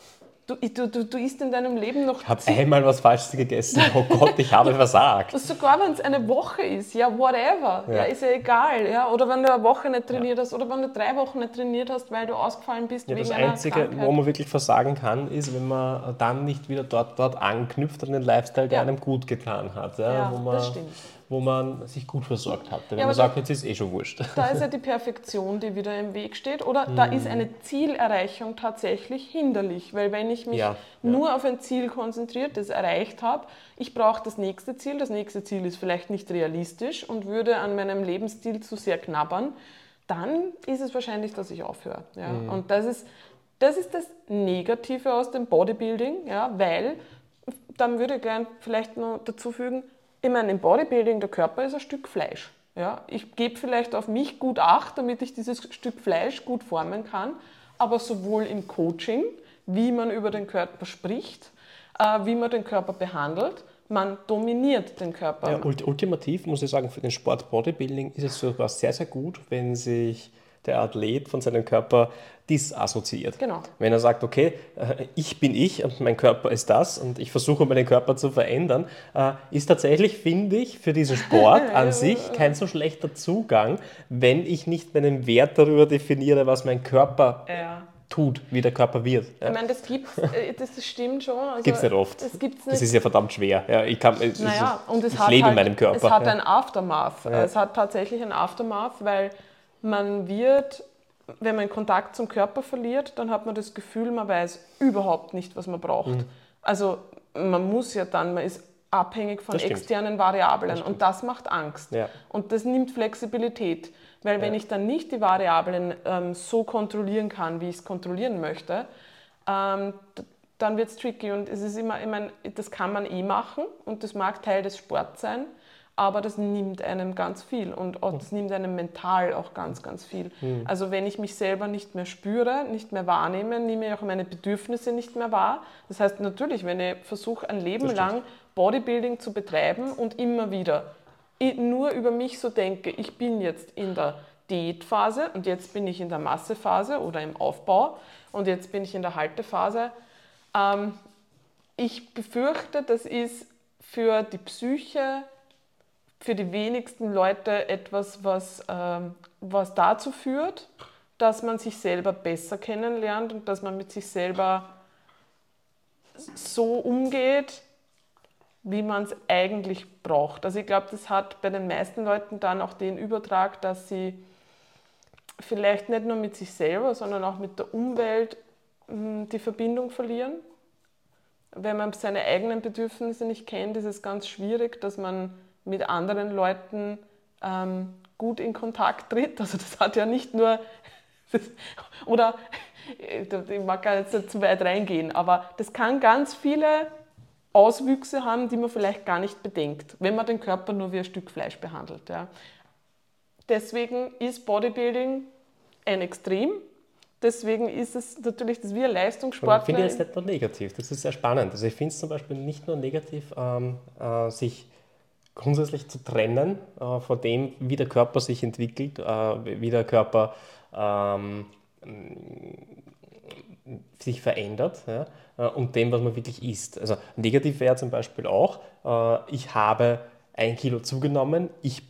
Du, du, du, du isst in deinem Leben noch. Ich habe einmal was Falsches gegessen. Oh Gott, ich habe versagt. Sogar wenn es eine Woche ist, ja, whatever. Ja. ja. ist ja egal. Ja? Oder wenn du eine Woche nicht trainiert ja. hast oder wenn du drei Wochen nicht trainiert hast, weil du ausgefallen bist. Ja, wegen das Einzige, Krankheit. wo man wirklich versagen kann, ist, wenn man dann nicht wieder dort, dort anknüpft an den Lifestyle, der einem gut getan hat. Ja, das stimmt wo man sich gut versorgt hatte. Wenn ja, man sagt, jetzt ist eh schon wurscht. Da ist ja die Perfektion, die wieder im Weg steht. Oder da ist eine Zielerreichung tatsächlich hinderlich. Weil wenn ich mich ja, nur ja. auf ein Ziel konzentriert, das erreicht habe, ich brauche das nächste Ziel, das nächste Ziel ist vielleicht nicht realistisch und würde an meinem Lebensstil zu sehr knabbern, dann ist es wahrscheinlich, dass ich aufhöre. Ja? Mhm. Und das ist, das ist das Negative aus dem Bodybuilding, ja? weil, dann würde ich gerne vielleicht noch dazu fügen, ich meine, im Bodybuilding, der Körper ist ein Stück Fleisch. Ja, ich gebe vielleicht auf mich gut Acht, damit ich dieses Stück Fleisch gut formen kann, aber sowohl im Coaching, wie man über den Körper spricht, äh, wie man den Körper behandelt, man dominiert den Körper. Ja, ultimativ muss ich sagen, für den Sport Bodybuilding ist es sogar sehr, sehr gut, wenn sich der Athlet von seinem Körper disassoziiert. Genau. Wenn er sagt, okay, äh, ich bin ich und mein Körper ist das und ich versuche meinen Körper zu verändern, äh, ist tatsächlich, finde ich, für diesen Sport an sich kein so schlechter Zugang, wenn ich nicht meinen Wert darüber definiere, was mein Körper ja tut, wie der Körper wird. Ja. Ich meine, das gibt äh, das, stimmt schon. Also, gibt es nicht oft. Das, gibt's nicht. das ist ja verdammt schwer. Ja, ich kann, es, naja, und es ich hat lebe halt, in meinem Körper. Es hat ja. ein Aftermath. Ja. Es hat tatsächlich ein Aftermath, weil man wird, wenn man Kontakt zum Körper verliert, dann hat man das Gefühl, man weiß überhaupt nicht, was man braucht. Mhm. Also man muss ja dann, man ist abhängig von externen Variablen das und das macht Angst. Ja. Und das nimmt Flexibilität, weil ja. wenn ich dann nicht die Variablen ähm, so kontrollieren kann, wie ich es kontrollieren möchte, ähm, dann wird es tricky und es ist immer, ich meine, das kann man eh machen und das mag Teil des Sports sein, aber das nimmt einem ganz viel und das nimmt einem mental auch ganz, ganz viel. Mhm. Also wenn ich mich selber nicht mehr spüre, nicht mehr wahrnehme, nehme ich auch meine Bedürfnisse nicht mehr wahr. Das heißt natürlich, wenn ich versuche, ein Leben lang Bodybuilding zu betreiben und immer wieder nur über mich so denke, ich bin jetzt in der Diätphase und jetzt bin ich in der Massephase oder im Aufbau und jetzt bin ich in der Haltephase. Ähm, ich befürchte, das ist für die Psyche für die wenigsten Leute etwas, was, ähm, was dazu führt, dass man sich selber besser kennenlernt und dass man mit sich selber so umgeht, wie man es eigentlich braucht. Also ich glaube, das hat bei den meisten Leuten dann auch den Übertrag, dass sie vielleicht nicht nur mit sich selber, sondern auch mit der Umwelt hm, die Verbindung verlieren. Wenn man seine eigenen Bedürfnisse nicht kennt, ist es ganz schwierig, dass man mit anderen Leuten ähm, gut in Kontakt tritt. Also das hat ja nicht nur, das, oder ich mag gar nicht zu weit reingehen, aber das kann ganz viele Auswüchse haben, die man vielleicht gar nicht bedenkt, wenn man den Körper nur wie ein Stück Fleisch behandelt. Ja. Deswegen ist Bodybuilding ein Extrem. Deswegen ist es natürlich, dass wir Leistungssportler... Ich finde jetzt nicht nur negativ, das ist sehr spannend. Also ich finde es zum Beispiel nicht nur negativ, ähm, äh, sich grundsätzlich zu trennen äh, von dem, wie der Körper sich entwickelt, äh, wie der Körper ähm, sich verändert ja, äh, und dem, was man wirklich isst. Also negativ wäre zum Beispiel auch, äh, ich habe ein Kilo zugenommen, ich,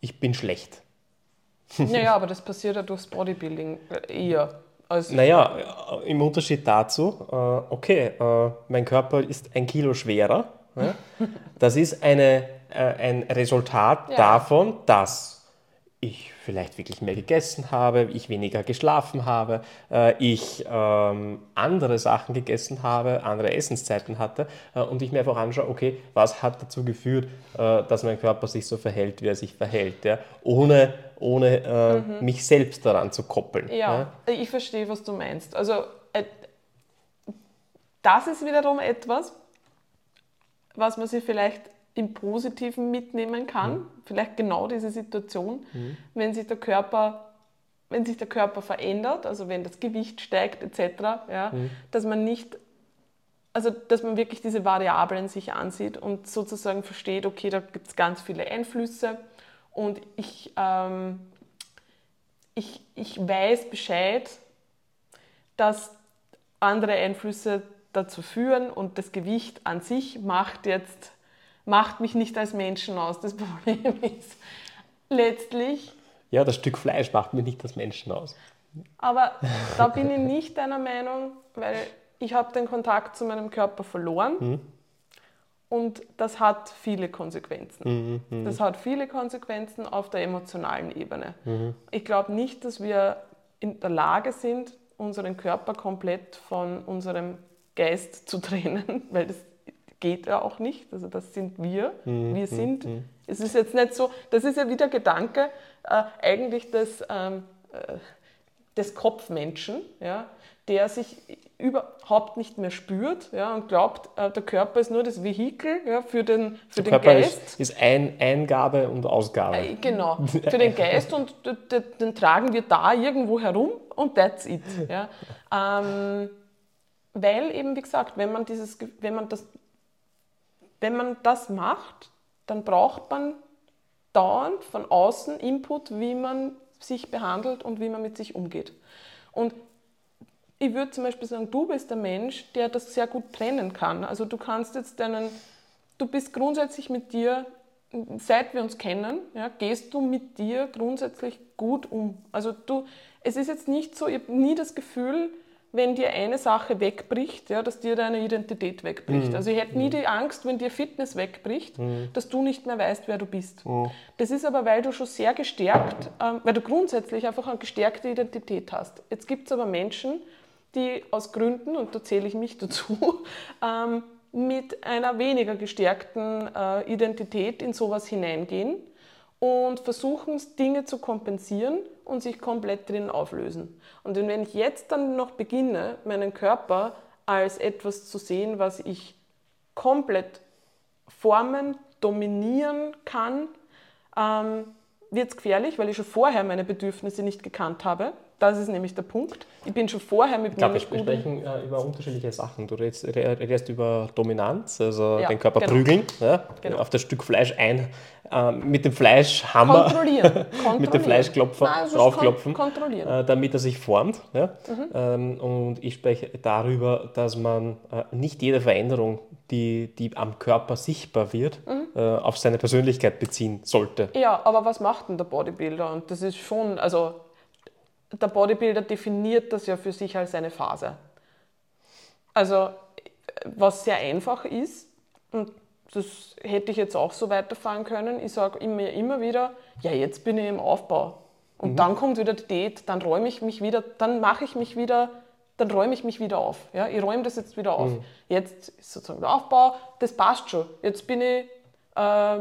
ich bin schlecht. Naja, aber das passiert ja durchs Bodybuilding eher. Als naja, im Unterschied dazu, äh, okay, mein Körper ist ein Kilo schwerer. Das ist eine, ein Resultat ja. davon, dass ich vielleicht wirklich mehr gegessen habe, ich weniger geschlafen habe, äh, ich ähm, andere Sachen gegessen habe, andere Essenszeiten hatte äh, und ich mir einfach anschaue, okay, was hat dazu geführt, äh, dass mein Körper sich so verhält, wie er sich verhält, ja? ohne, ohne äh, mhm. mich selbst daran zu koppeln. Ja, ja, ich verstehe, was du meinst. Also äh, das ist wiederum etwas, was man sich vielleicht im Positiven mitnehmen kann. Mhm. Vielleicht genau diese Situation, mhm. wenn sich der Körper wenn sich der Körper verändert, also wenn das Gewicht steigt etc., ja, mhm. dass man nicht, also dass man wirklich diese Variablen sich ansieht und sozusagen versteht, okay, da gibt es ganz viele Einflüsse und ich, ähm, ich, ich weiß Bescheid, dass andere Einflüsse dazu führen und das Gewicht an sich macht jetzt macht mich nicht als Menschen aus. Das Problem ist letztlich. Ja, das Stück Fleisch macht mich nicht als Menschen aus. Aber da bin ich nicht deiner Meinung, weil ich habe den Kontakt zu meinem Körper verloren. Mhm. Und das hat viele Konsequenzen. Mhm, mh. Das hat viele Konsequenzen auf der emotionalen Ebene. Mhm. Ich glaube nicht, dass wir in der Lage sind, unseren Körper komplett von unserem Geist zu trennen, weil das geht ja auch nicht. Also das sind wir. Mhm. Wir sind. Mhm. Es ist jetzt nicht so, das ist ja wieder Gedanke äh, eigentlich des, ähm, äh, des Kopfmenschen, ja, der sich überhaupt nicht mehr spürt ja, und glaubt, äh, der Körper ist nur das Vehikel ja, für den, für der den Körper Geist. Ist, ist ein, Eingabe und Ausgabe. Äh, genau, für den Geist und den, den, tragen wir da irgendwo herum und that's it. Ja. Ähm, weil eben, wie gesagt, wenn man, dieses, wenn man das wenn man das macht, dann braucht man dauernd von außen Input, wie man sich behandelt und wie man mit sich umgeht. Und ich würde zum Beispiel sagen, du bist der Mensch, der das sehr gut trennen kann. Also du kannst jetzt deinen, du bist grundsätzlich mit dir, seit wir uns kennen, ja, gehst du mit dir grundsätzlich gut um. Also du, es ist jetzt nicht so, ich habe nie das Gefühl, wenn dir eine Sache wegbricht, ja, dass dir deine Identität wegbricht. Mhm. Also ich hätte nie mhm. die Angst, wenn dir Fitness wegbricht, mhm. dass du nicht mehr weißt, wer du bist. Das ist aber, weil du schon sehr gestärkt, ähm, weil du grundsätzlich einfach eine gestärkte Identität hast. Jetzt gibt es aber Menschen, die aus Gründen, und da zähle ich mich dazu, ähm, mit einer weniger gestärkten äh, Identität in sowas hineingehen und versuchen, Dinge zu kompensieren und sich komplett drin auflösen. Und wenn ich jetzt dann noch beginne, meinen Körper als etwas zu sehen, was ich komplett formen, dominieren kann, ähm, wird es gefährlich, weil ich schon vorher meine Bedürfnisse nicht gekannt habe. Das ist nämlich der Punkt. Ich bin schon vorher mit mir nicht Wir sprechen äh, über unterschiedliche Sachen. Du redest, redest über Dominanz, also ja, den Körper genau. prügeln, ja, genau. auf das Stück Fleisch ein, äh, mit dem Fleischhammer, kontrollieren. kontrollieren. mit dem Fleischklopfer Nein, also draufklopfen, kon äh, damit er sich formt. Ja? Mhm. Ähm, und ich spreche darüber, dass man äh, nicht jede Veränderung, die, die am Körper sichtbar wird, mhm. Äh, auf seine Persönlichkeit beziehen sollte. Ja, aber was macht denn der Bodybuilder? Und das ist schon, also der Bodybuilder definiert das ja für sich als eine Phase. Also was sehr einfach ist und das hätte ich jetzt auch so weiterfahren können. Ich sage mir immer wieder, ja, jetzt bin ich im Aufbau. Und mhm. dann kommt wieder die Date, dann räume ich mich wieder, dann mache ich mich wieder, dann räume ich mich wieder auf. Ja? Ich räume das jetzt wieder auf. Mhm. Jetzt ist sozusagen der Aufbau, das passt schon. Jetzt bin ich, äh,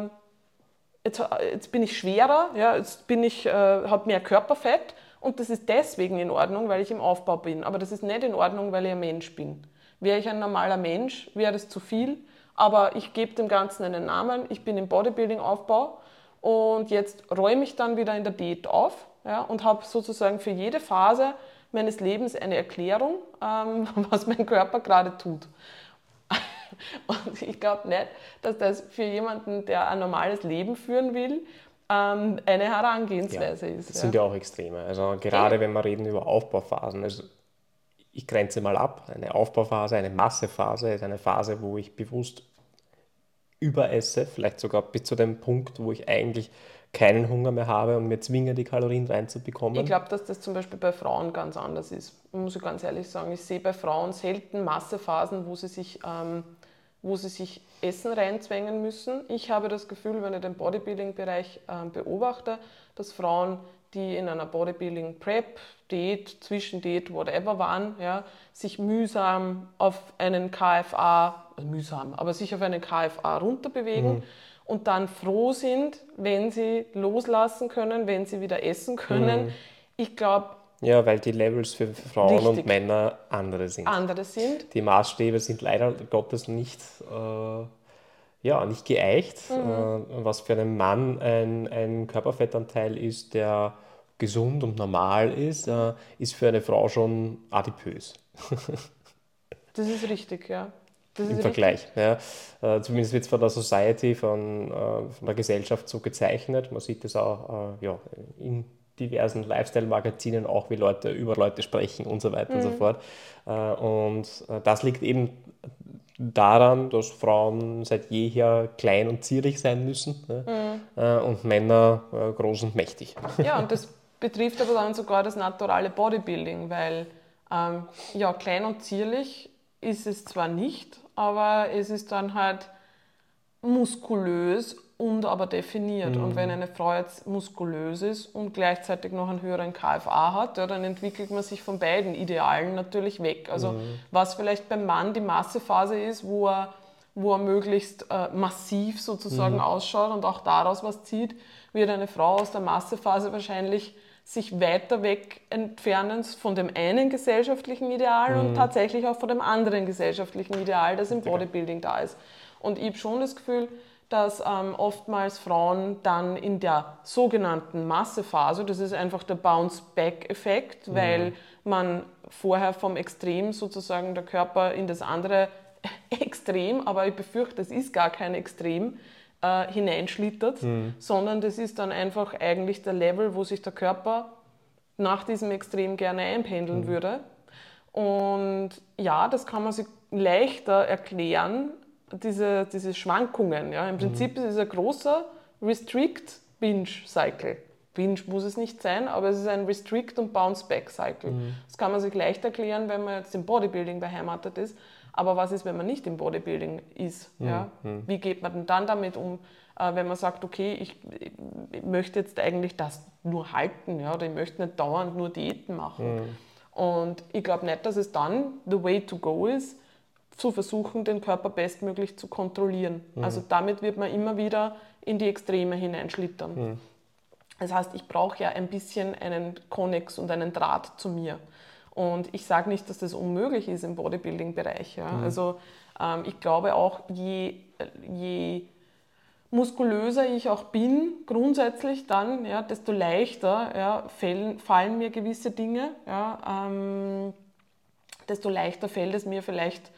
jetzt, jetzt bin ich schwerer, ja? jetzt bin ich, äh, habe mehr Körperfett und das ist deswegen in Ordnung, weil ich im Aufbau bin. Aber das ist nicht in Ordnung, weil ich ein Mensch bin. Wäre ich ein normaler Mensch, wäre das zu viel aber ich gebe dem Ganzen einen Namen. Ich bin im Bodybuilding-Aufbau und jetzt räume ich dann wieder in der Diät auf ja, und habe sozusagen für jede Phase meines Lebens eine Erklärung, ähm, was mein Körper gerade tut. Und ich glaube nicht, dass das für jemanden, der ein normales Leben führen will, ähm, eine Herangehensweise ja, ist. Das ja. sind ja auch Extreme. Also gerade ja. wenn wir reden über Aufbauphasen. Also ich grenze mal ab. Eine Aufbauphase, eine Massephase ist eine Phase, wo ich bewusst überesse, vielleicht sogar bis zu dem Punkt, wo ich eigentlich keinen Hunger mehr habe und mir zwinge, die Kalorien reinzubekommen. Ich glaube, dass das zum Beispiel bei Frauen ganz anders ist. Muss ich ganz ehrlich sagen. Ich sehe bei Frauen selten Massephasen, wo sie sich, ähm, wo sie sich Essen reinzwängen müssen. Ich habe das Gefühl, wenn ich den Bodybuilding-Bereich äh, beobachte, dass Frauen, die in einer Bodybuilding-Prep, Diät, Zwischendiät, whatever waren, ja, sich mühsam auf einen KFA also mühsam, aber sich auf eine KFA runterbewegen mhm. und dann froh sind, wenn sie loslassen können, wenn sie wieder essen können. Mhm. Ich glaube, ja, weil die Levels für Frauen richtig. und Männer andere sind. Andere sind. Die Maßstäbe sind leider Gottes nicht, äh, ja, nicht geeicht. Mhm. Äh, was für einen Mann ein, ein Körperfettanteil ist, der gesund und normal ist, äh, ist für eine Frau schon adipös. das ist richtig, ja im Vergleich. Ja. Äh, zumindest wird es von der Society, von, äh, von der Gesellschaft so gezeichnet. Man sieht es auch äh, ja, in diversen Lifestyle-Magazinen auch, wie Leute über Leute sprechen und so weiter mhm. und so mhm. fort. Äh, und äh, das liegt eben daran, dass Frauen seit jeher klein und zierlich sein müssen mhm. Äh, und Männer groß und mächtig. Ja, und das betrifft aber dann sogar das naturale Bodybuilding, weil ähm, ja, klein und zierlich ist es zwar nicht, aber es ist dann halt muskulös und aber definiert. Mhm. Und wenn eine Frau jetzt muskulös ist und gleichzeitig noch einen höheren KFA hat, ja, dann entwickelt man sich von beiden Idealen natürlich weg. Also mhm. was vielleicht beim Mann die Massephase ist, wo er, wo er möglichst äh, massiv sozusagen mhm. ausschaut und auch daraus was zieht, wird eine Frau aus der Massephase wahrscheinlich sich weiter weg entfernen von dem einen gesellschaftlichen Ideal mhm. und tatsächlich auch von dem anderen gesellschaftlichen Ideal, das im Bodybuilding da ist. Und ich habe schon das Gefühl, dass ähm, oftmals Frauen dann in der sogenannten Massephase, das ist einfach der Bounce-Back-Effekt, mhm. weil man vorher vom Extrem sozusagen der Körper in das andere Extrem, aber ich befürchte, es ist gar kein Extrem, äh, hineinschlittert, mhm. sondern das ist dann einfach eigentlich der Level, wo sich der Körper nach diesem Extrem gerne einpendeln mhm. würde. Und ja, das kann man sich leichter erklären, diese, diese Schwankungen. Ja. Im mhm. Prinzip ist es ein großer Restrict-Binge-Cycle. Binge muss es nicht sein, aber es ist ein Restrict- und Bounce-Back-Cycle. Mhm. Das kann man sich leicht erklären, wenn man jetzt im Bodybuilding beheimatet ist. Aber was ist, wenn man nicht im Bodybuilding ist? Mhm. Ja? Mhm. Wie geht man denn dann damit um, äh, wenn man sagt, okay, ich, ich, möchte jetzt eigentlich das nur halten ja? oder ich möchte nicht dauernd nur Diäten machen. Mhm. Und ich glaube nicht, dass es dann the way to go ist, zu versuchen, den Körper bestmöglich zu kontrollieren. Mhm. Also damit wird man immer wieder in die Extreme hineinschlittern. Mhm. Das heißt, ich brauche ja ein bisschen einen Konnex und einen Draht zu mir. Und ich sage nicht, dass das unmöglich ist im Bodybuilding-Bereich. Ja. Mhm. Also ähm, ich glaube auch, je, je muskulöser ich auch bin, grundsätzlich dann, ja, desto leichter ja, fallen, fallen mir gewisse Dinge. Ja, ähm, desto leichter fällt es mir vielleicht,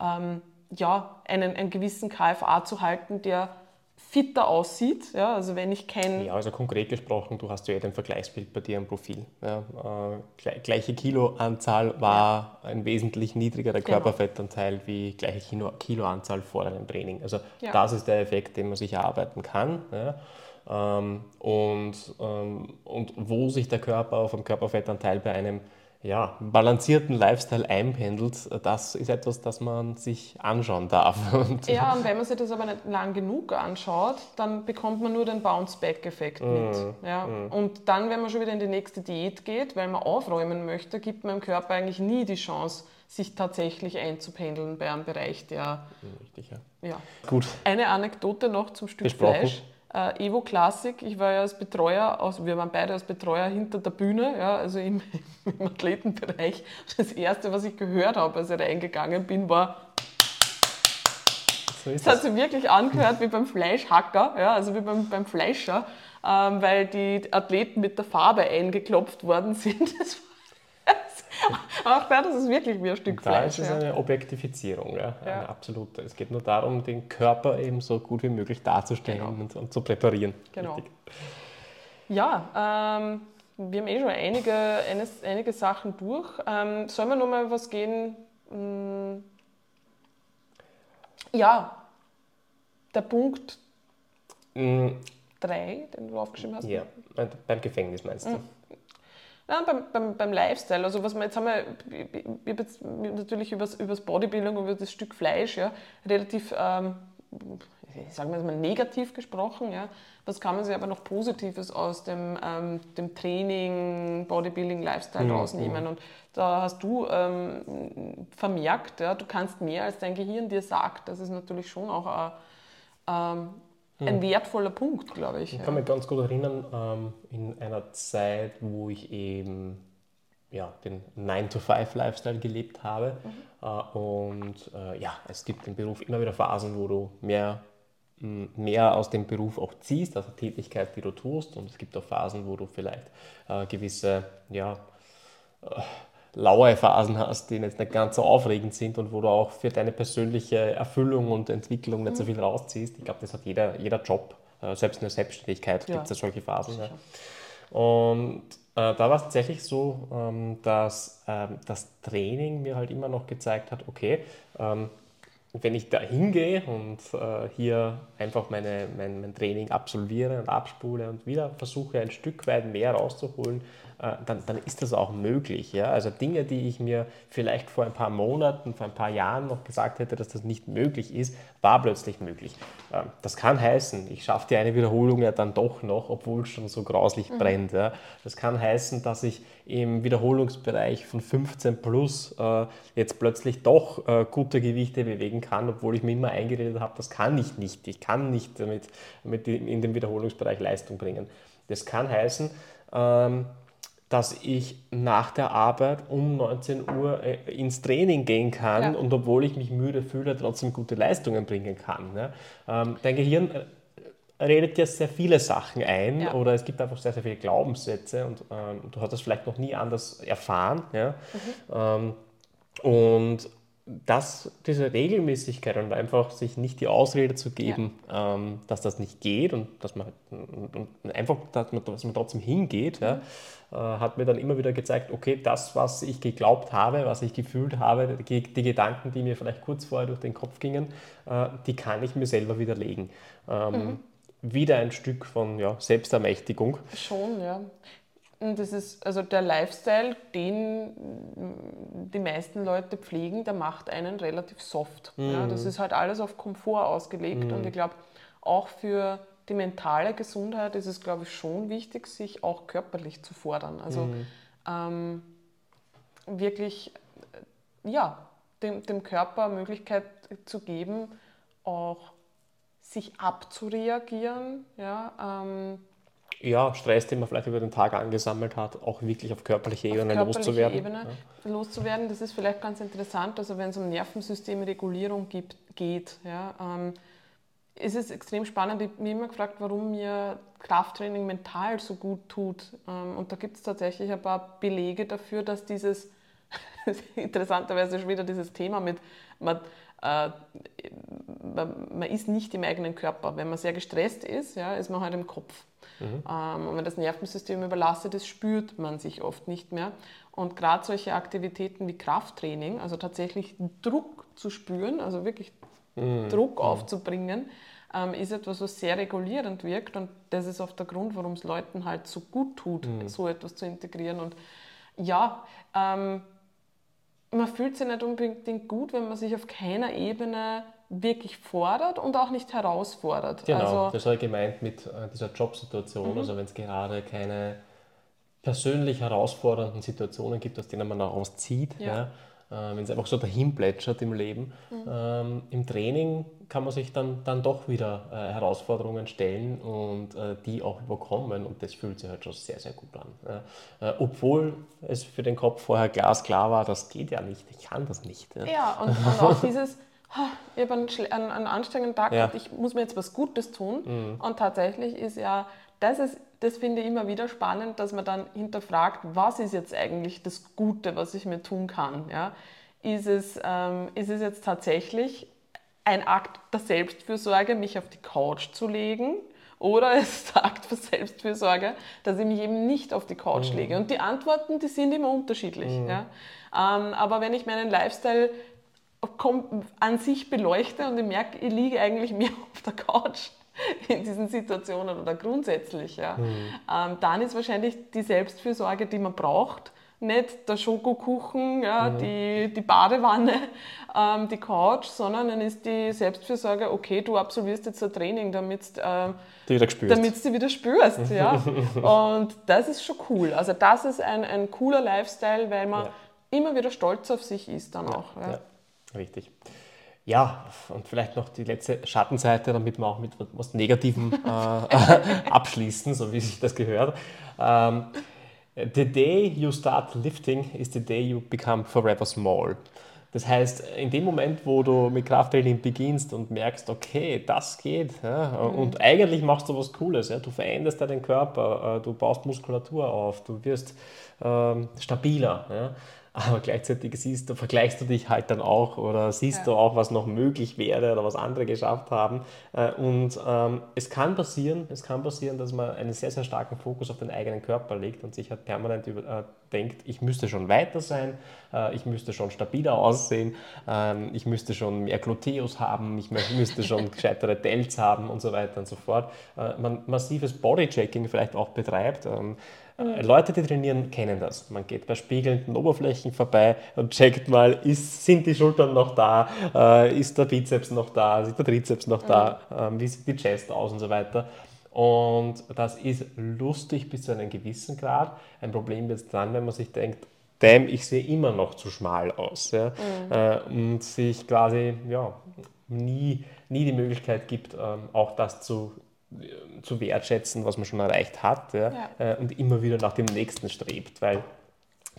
ähm, ja, einen, einen gewissen KFA zu halten, der fitter aussieht. Ja, also wenn ich kein ja, also konkret gesprochen, du hast ja eh den Vergleichsbild bei dir im Profil. Ja, äh, gleiche Kiloanzahl war ja. ein wesentlich niedrigerer genau. Körperfettanteil wie gleiche Kilo, Kiloanzahl vor einem Training. Also ja. das ist der Effekt, den man sich erarbeiten kann. Ja. Ähm, und, ähm, und wo sich der Körper vom Körperfettanteil bei einem ja, balancierten Lifestyle einpendelt, das ist etwas, das man sich anschauen darf. Und ja, und wenn man sich das aber nicht lang genug anschaut, dann bekommt man nur den Bounce-Back-Effekt mm, mit. Ja? Mm. Und dann, wenn man schon wieder in die nächste Diät geht, weil man aufräumen möchte, gibt man dem Körper eigentlich nie die Chance, sich tatsächlich einzupendeln bei einem Bereich, der... Richtig, ja. ja. Gut. Eine Anekdote noch zum Stück Besprochen. Fleisch äh, Evo Classic. Ich war ja als Betreuer, also wir waren beide als Betreuer hinter der Bühne, ja, also im, im Athletenbereich. Das Erste, was ich gehört habe, als ich reingegangen bin, war so das hat sich wirklich angehört wie beim Fleischhacker, ja, also wie beim, beim Fleischer, ähm, weil die Athleten mit der Farbe eingeklopft worden sind. Das Auch da, das ist wirklich wie ein Stück da Fleisch. Da ist es ja. eine Objektifizierung, ja, ja. eine absolute. Es geht nur darum, den Körper eben so gut wie möglich darzustellen genau. und, und, zu präparieren. Genau. Richtig. Ja, ähm, wir haben eh schon einige, eines, einige Sachen durch. Ähm, sollen wir noch mal was gehen? Hm, ja, der Punkt 3, mm. den du aufgeschrieben hast. Ja, beim Gefängnis meinst du? Mhm. Nein, beim, beim, beim Lifestyle. Also was wir jetzt haben wir, ich, ich habe jetzt natürlich über das Bodybuilding und über das Stück Fleisch ja, relativ, ähm, sagen wir mal, negativ gesprochen. Ja. Was kann man sich aber noch Positives aus dem, ähm, dem Training, Bodybuilding, Lifestyle ja, rausnehmen? Ja. Und da hast du ähm, vermerkt, ja, du kannst mehr, als dein Gehirn dir sagt. Das ist natürlich schon auch ein, ähm, ein hm. wertvoller Punkt, glaube ich. Ich kann mich ganz gut erinnern, ähm, in einer Zeit, wo ich eben ja, den 9-to-5-Lifestyle gelebt habe. Mhm. Äh, und äh, ja, es gibt im Beruf immer wieder Phasen, wo du mehr, mehr aus dem Beruf auch ziehst, also Tätigkeit, die du tust. Und es gibt auch Phasen, wo du vielleicht äh, gewisse, ja, laue Phasen hast, die jetzt nicht ganz so aufregend sind und wo du auch für deine persönliche Erfüllung und Entwicklung nicht so mhm. viel rausziehst. Ich glaube, das hat jeder, jeder Job, äh, selbst in der Selbstständigkeit ja. gibt es ja solche Phasen. Ja. Und äh, da war es tatsächlich so, ähm, dass ähm, das Training mir halt immer noch gezeigt hat, okay, ähm, wenn ich da hingehe und äh, hier einfach meine, mein, mein Training absolviere und abspule und wieder versuche ein Stück weit mehr rauszuholen, dann, dann ist das auch möglich. Ja? Also Dinge, die ich mir vielleicht vor ein paar Monaten, vor ein paar Jahren noch gesagt hätte, dass das nicht möglich ist, war plötzlich möglich. Ähm, das kann heißen, ich schaffe die eine Wiederholung ja dann doch noch, obwohl es schon so grauslich mhm. brennt. Ja? Das kann heißen, dass ich im Wiederholungsbereich von 15 plus äh, jetzt plötzlich doch äh, gute Gewichte bewegen kann, obwohl ich mir immer eingeredet habe, das kann ich nicht. Ich kann nicht damit, damit in den Wiederholungsbereich Leistung bringen. Das kann heißen, ähm, dass ich nach der Arbeit um 19 Uhr äh, ins Training gehen kann ja. und obwohl ich mich müde fühle, trotzdem gute Leistungen bringen kann. Ne? Ähm, dein Gehirn äh, redet ja sehr viele Sachen ein ja. oder es gibt einfach sehr, sehr viele Glaubenssätze und ähm, du hast das vielleicht noch nie anders erfahren. Ja? Mhm. Ähm, und das, diese Regelmäßigkeit und einfach sich nicht die Ausrede zu geben, ja. ähm, dass das nicht geht und dass man, und einfach, dass man, dass man trotzdem hingeht, ja, äh, hat mir dann immer wieder gezeigt, okay, das, was ich geglaubt habe, was ich gefühlt habe, die, die Gedanken, die mir vielleicht kurz vorher durch den Kopf gingen, äh, die kann ich mir selber widerlegen. Ähm, mhm. Wieder ein Stück von ja, Selbstermächtigung. Schon, ja. Und das ist also der Lifestyle, den die meisten Leute pflegen, der macht einen relativ soft. Mhm. Ja, das ist halt alles auf Komfort ausgelegt mhm. und ich glaube, auch für die mentale Gesundheit ist es, glaube ich, schon wichtig, sich auch körperlich zu fordern. Also mhm. ähm, wirklich, ja, dem, dem Körper Möglichkeit zu geben, auch sich abzureagieren, ja, ähm, ja, Stress, den man vielleicht über den Tag angesammelt hat, auch wirklich auf körperlicher Ebene körperliche loszuwerden. Ebene ja. loszuwerden, das ist vielleicht ganz interessant. Also wenn es um Nervensystemregulierung gibt, geht, ja, ähm, ist es extrem spannend. Ich habe mich immer gefragt, warum mir Krafttraining mental so gut tut. Ähm, und da gibt es tatsächlich ein paar Belege dafür, dass dieses, interessanterweise schon wieder dieses Thema mit, man, man, man, ist nicht im eigenen Körper. Wenn man sehr gestresst ist, ja, ist man halt im Kopf. Mhm. Ähm, und wenn das Nervensystem überlastet ist, spürt man sich oft nicht mehr. Und gerade solche Aktivitäten wie Krafttraining, also tatsächlich Druck zu spüren, also wirklich mhm. Druck mhm. aufzubringen, ähm, ist etwas, was sehr regulierend wirkt. Und das ist oft der Grund, warum es Leuten halt so gut tut, mhm. so etwas zu integrieren. Und ja, ähm, man fühlt sich nicht unbedingt gut, wenn man sich auf keiner Ebene wirklich fordert und auch nicht herausfordert. Genau, also, das habe ich gemeint mit äh, dieser Jobsituation. Mhm. Also wenn es gerade keine persönlich herausfordernden Situationen gibt, aus denen man rauszieht, ja. ja wenn es einfach so dahin plätschert im Leben. Mhm. Ähm, Im Training kann man sich dann, dann doch wieder äh, Herausforderungen stellen und äh, die auch überkommen und das fühlt sich halt schon sehr, sehr gut an. Äh, obwohl es für den Kopf vorher glasklar war, das geht ja nicht, ich kann das nicht. Ja, ja und, und auch dieses, ich habe einen, einen, einen, anstrengenden Tag ja. ich muss mir jetzt was Gutes tun mhm. und tatsächlich ist ja, das ist das finde ich immer wieder spannend, dass man dann hinterfragt, was ist jetzt eigentlich das Gute, was ich mir tun kann. Ja? Ist, es, ähm, ist es jetzt tatsächlich ein Akt der Selbstfürsorge, mich auf die Couch zu legen? Oder ist es der Akt der Selbstfürsorge, dass ich mich eben nicht auf die Couch mhm. lege? Und die Antworten, die sind immer unterschiedlich. Mhm. Ja? Ähm, aber wenn ich meinen Lifestyle an sich beleuchte und ich merke, ich liege eigentlich mehr auf der Couch, in diesen Situationen oder grundsätzlich, ja, mhm. ähm, dann ist wahrscheinlich die Selbstfürsorge, die man braucht, nicht der Schokokuchen, ja, mhm. die, die Badewanne, ähm, die Couch, sondern dann ist die Selbstfürsorge, okay, du absolvierst jetzt ein Training, damit äh, du wieder spürst. du wieder spürst. ja. Und das ist schon cool. Also das ist ein, ein cooler Lifestyle, weil man ja. immer wieder stolz auf sich ist dann auch. Ja. ja. Richtig. Ja, und vielleicht noch die letzte Schattenseite, damit wir auch mit was Negativem äh, abschließen, so wie sich das gehört. Ähm, the day you start lifting is the day you become forever small. Das heißt, in dem Moment, wo du mit Krafttraining beginnst und merkst, okay, das geht, ja, mhm. und eigentlich machst du was Cooles, ja, du veränderst deinen Körper, äh, du baust Muskulatur auf, du wirst ähm, stabiler. Ja, aber gleichzeitig siehst du, vergleichst du dich halt dann auch oder siehst ja. du auch, was noch möglich wäre oder was andere geschafft haben. Äh, und ähm, es kann passieren, es kann passieren, dass man einen sehr, sehr starken Fokus auf den eigenen Körper legt und sich halt permanent über, äh, denkt, ich müsste schon weiter sein, äh, ich müsste schon stabiler aussehen, ähm, ich müsste schon mehr Gluteus haben, ich müsste schon gescheitere Delts haben und so weiter und so fort. Äh, man massives Bodychecking vielleicht auch betreibt. Ähm, äh, Leute, die trainieren, kennen das. Man geht bei spiegelnden Oberflächen vorbei und checkt mal, ist, sind die Schultern noch da, äh, ist der Bizeps noch da, ist der Trizeps noch da, äh, wie sieht die Chest aus und so weiter. Und das ist lustig bis zu einem gewissen Grad. Ein Problem wird es dann, wenn man sich denkt, damn, ich sehe immer noch zu schmal aus. Ja? Mhm. Äh, und sich quasi ja, nie, nie die Möglichkeit gibt, ähm, auch das zu zu wertschätzen, was man schon erreicht hat ja, ja. Äh, und immer wieder nach dem nächsten strebt, weil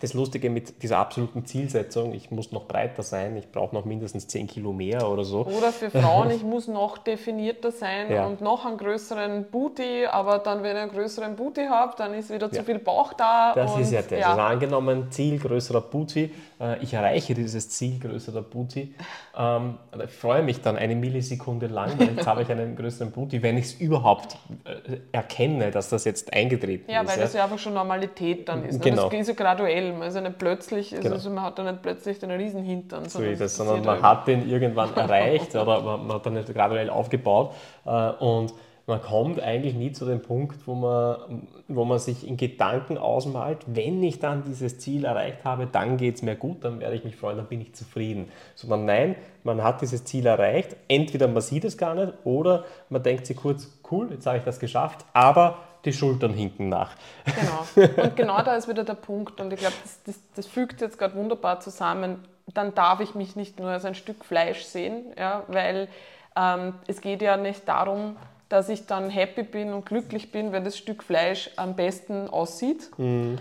das Lustige mit dieser absoluten Zielsetzung, ich muss noch breiter sein, ich brauche noch mindestens 10 Kilo mehr oder so. Oder für Frauen, ich muss noch definierter sein ja. und noch einen größeren Booty, aber dann, wenn ich einen größeren Booty habe, dann ist wieder zu viel Bauch da. Das ist ja das. Ja. Also angenommen, Ziel größerer Booty, äh, ich erreiche dieses Ziel größerer Booty, ähm, ich freue mich dann eine Millisekunde lang, weil jetzt habe ich einen größeren Booty, wenn ich es überhaupt äh, erkenne, dass das jetzt eingetreten ja, ist. Ja, weil das ja einfach schon Normalität dann ist. Ne? Genau. Das ist so graduell. Also nicht plötzlich, genau. also man hat dann nicht plötzlich den Riesenhintern. So ist es, sondern man hat den irgendwann erreicht oder man, hat dann nicht graduell aufgebaut äh, und man kommt eigentlich nie zu dem Punkt, wo man, wo man sich in Gedanken ausmalt, wenn ich dann dieses Ziel erreicht habe, dann geht es mir gut, dann werde ich mich freuen, dann bin ich zufrieden. Sondern nein, man hat dieses Ziel erreicht, entweder man sieht es gar nicht oder man denkt sich kurz, cool, jetzt habe ich das geschafft, aber die Schultern hinken nach. Genau. Und genau da ist wieder der Punkt. Und ich glaube, das, das, das, fügt jetzt gerade wunderbar zusammen. Dann darf ich mich nicht nur als ein Stück Fleisch sehen, ja, weil ähm, es geht ja nicht darum, dass ich dann happy bin und glücklich bin, wenn das Stück Fleisch am besten aussieht, mhm.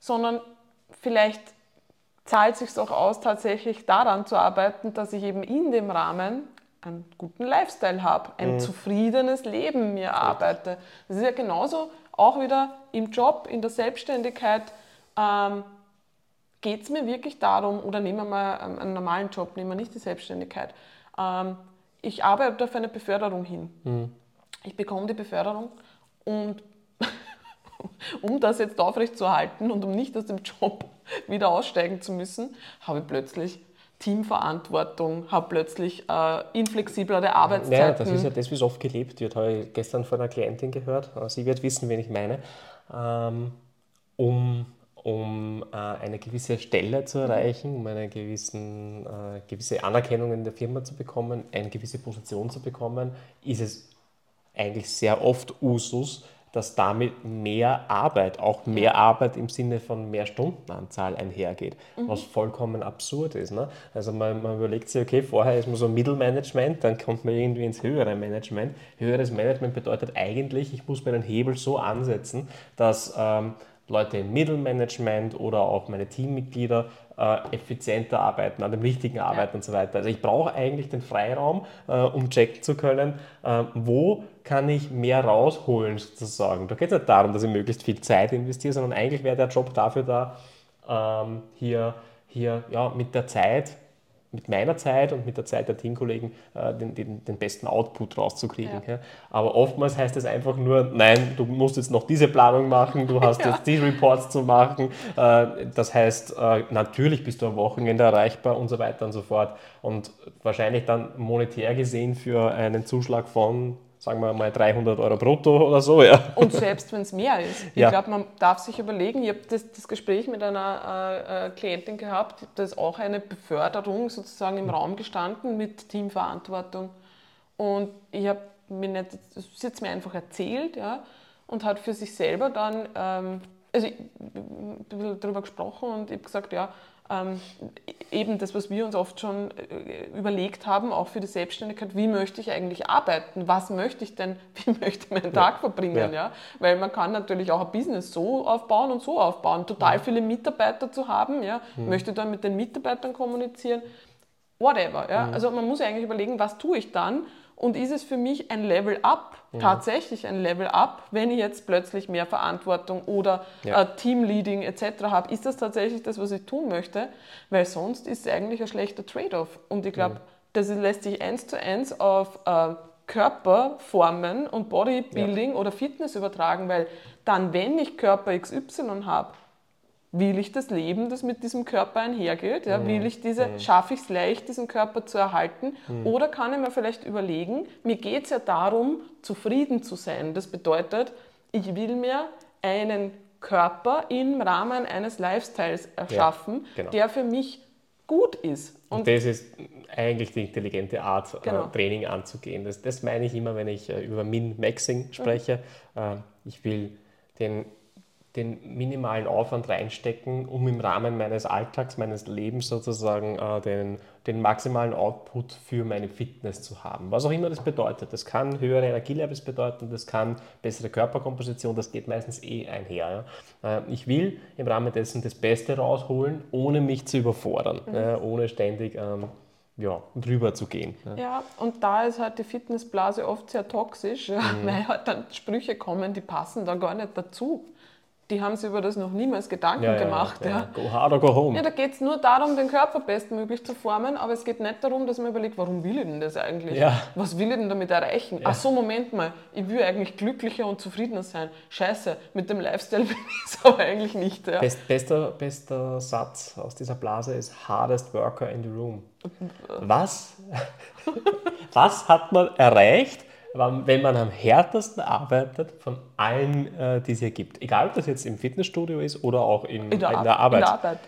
sondern vielleicht zahlt es sich auch aus, tatsächlich daran zu arbeiten, dass ich eben in dem Rahmen einen guten Lifestyle habe, ein mhm. zufriedenes Leben mir arbeite. Das ist ja genauso auch wieder im Job, in der Selbstständigkeit. Ähm, Geht es mir wirklich darum, oder nehmen wir mal einen normalen Job, nehmen wir nicht die Selbstständigkeit. Ähm, ich arbeite auf eine Beförderung hin. Mhm. Ich bekomme die Beförderung und um das jetzt aufrechtzuerhalten und um nicht aus dem Job wieder aussteigen zu müssen, habe ich plötzlich Teamverantwortung, habe plötzlich äh, inflexiblere Arbeitszeiten. Ja, das ist ja das, wie es oft gelebt wird. Habe ich gestern von einer Klientin gehört. Sie wird wissen, wen ich meine. Ähm, um um äh, eine gewisse Stelle zu erreichen, um eine gewissen, äh, gewisse Anerkennung in der Firma zu bekommen, eine gewisse Position zu bekommen, ist es eigentlich sehr oft Usus, dass damit mehr Arbeit, auch mehr Arbeit im Sinne von mehr Stundenanzahl einhergeht, mhm. was vollkommen absurd ist. Ne? Also man, man, überlegt sich, okay, vorher ist man so Mittelmanagement, dann kommt man irgendwie ins höhere Management. Höheres Management bedeutet eigentlich, ich muss meinen Hebel so ansetzen, dass ähm, Leute im Mittelmanagement oder auch meine Teammitglieder äh, effizienter arbeiten, an dem Richtigen arbeiten ja. und so weiter. Also ich brauche eigentlich den Freiraum, äh, um checken zu können, äh, wo kann ich mehr rausholen sozusagen. Da geht es nicht darum, dass ich möglichst viel Zeit investiere, sondern eigentlich wäre der Job dafür da, ähm, hier, hier ja, mit der Zeit mit meiner Zeit und mit der Zeit der Teamkollegen äh, den, den, den, besten Output rauszukriegen. Ja. Ja. Aber oftmals heißt es einfach nur, nein, du musst jetzt noch diese Planung machen, du hast ja. jetzt die Reports zu machen. Äh, das heißt, äh, natürlich bist du am Wochenende erreichbar und so weiter und so fort. Und wahrscheinlich dann monetär gesehen für einen Zuschlag von sagen wir mal 300 Euro brutto oder so. Ja. Und selbst wenn es mehr ist. Ich ja. glaube, man darf sich überlegen, ich habe das, das, Gespräch mit einer äh, äh, Klientin gehabt, da ist auch eine Beförderung sozusagen im Raum gestanden mit Teamverantwortung. Und ich habe mir nicht, das ist jetzt mir einfach erzählt, ja, und hat für sich selber dann, ähm, also ich, ich, darüber gesprochen und ich habe gesagt, ja, ähm, eben das, was wir uns oft schon äh, überlegt haben, auch für die Selbstständigkeit, wie möchte ich eigentlich arbeiten? Was möchte ich denn, wie möchte ich meinen Tag verbringen? Ja. ja. Weil man kann natürlich auch ein Business so aufbauen und so aufbauen. Total viele Mitarbeiter zu haben, ja, mhm. möchte dann mit den Mitarbeitern kommunizieren, whatever. Ja. Mhm. Also man muss eigentlich überlegen, was tue ich dann? Und ist es für mich ein Level up, mhm. tatsächlich ein Level up, wenn ich jetzt plötzlich mehr Verantwortung oder ja. äh, Teamleading etc. habe? Ist das tatsächlich das, was ich tun möchte? Weil sonst ist es eigentlich ein schlechter Trade-off. Und ich glaube, mhm. das lässt sich eins zu eins auf äh, Körperformen und Bodybuilding ja. oder Fitness übertragen, weil dann, wenn ich Körper XY habe, will ich das Leben, das mit diesem Körper einhergeht? Ja? Mhm. Will ich diese, mhm. schaffe ich es leicht, diesen Körper zu erhalten? Mhm. Oder kann ich mir vielleicht überlegen, mir geht es ja darum, zufrieden zu sein. Das bedeutet, ich will mir einen Körper im Rahmen eines Lifestyles erschaffen, ja, genau. der für mich gut ist. Und, Und, das ist eigentlich die intelligente Art, äh, genau. Training anzugehen. Das, das meine ich immer, wenn ich äh, über Min-Maxing spreche. Mhm. Ich will den den minimalen Aufwand reinstecken, um im Rahmen meines Alltags, meines Lebens sozusagen äh, den, den maximalen Output für meine Fitness zu haben. Was auch immer das bedeutet. Das kann höhere Energielevels bedeuten, das kann bessere Körperkomposition, das geht meistens eh einher. Ja. Äh, ich will im Rahmen dessen das Beste rausholen, ohne mich zu überfordern, mhm. äh, ohne ständig ähm, ja, drüber zu gehen. Ja. ja. und da ist halt die Fitnessblase oft sehr toxisch, mhm. weil halt dann Sprüche kommen, die passen da gar nicht dazu die haben sich über das noch niemals Gedanken ja, gemacht. Ja, ja. Go hard or go home. Ja, da geht es nur darum, den Körper bestmöglich zu formen, aber es geht nicht darum, dass man überlegt, warum will ich denn das eigentlich? Ja. Was will ich denn damit erreichen? Ach so, Moment mal, ich will eigentlich glücklicher und zufriedener sein. Scheiße, mit dem Lifestyle will ich es aber eigentlich nicht. Best, bester, bester Satz aus dieser Blase ist hardest worker in the room. Was? Was hat man erreicht? Wenn man am härtesten arbeitet von allen, äh, die es hier gibt. Egal, ob das jetzt im Fitnessstudio ist oder auch in, in, der, in der, Arbeit. In der Arbeit.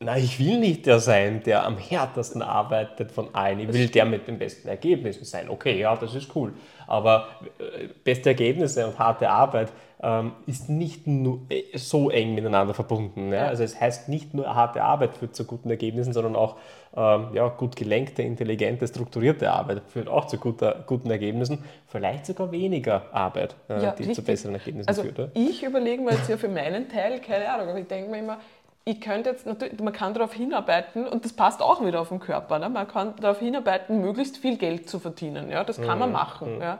Na, ich will nicht der sein, der am härtesten arbeitet von allen. Ich will der mit den besten Ergebnissen sein. Okay, ja, das ist cool. Aber äh, beste Ergebnisse und harte Arbeit ähm, ist nicht nur äh, so eng miteinander verbunden. Ja? Also es heißt nicht nur harte Arbeit führt zu guten Ergebnissen, sondern auch ähm, ja, gut gelenkte, intelligente, strukturierte Arbeit führt auch zu guter, guten Ergebnissen. Vielleicht sogar weniger Arbeit, äh, ja, die richtig. zu besseren Ergebnissen also führt. Ja? Ich überlege mir jetzt ja für meinen Teil, keine Ahnung, aber ich denke mir immer, ich könnte jetzt natürlich, man kann darauf hinarbeiten und das passt auch wieder auf den Körper. Ne? Man kann darauf hinarbeiten, möglichst viel Geld zu verdienen. Ja? Das kann mhm. man machen. Mhm. Ja?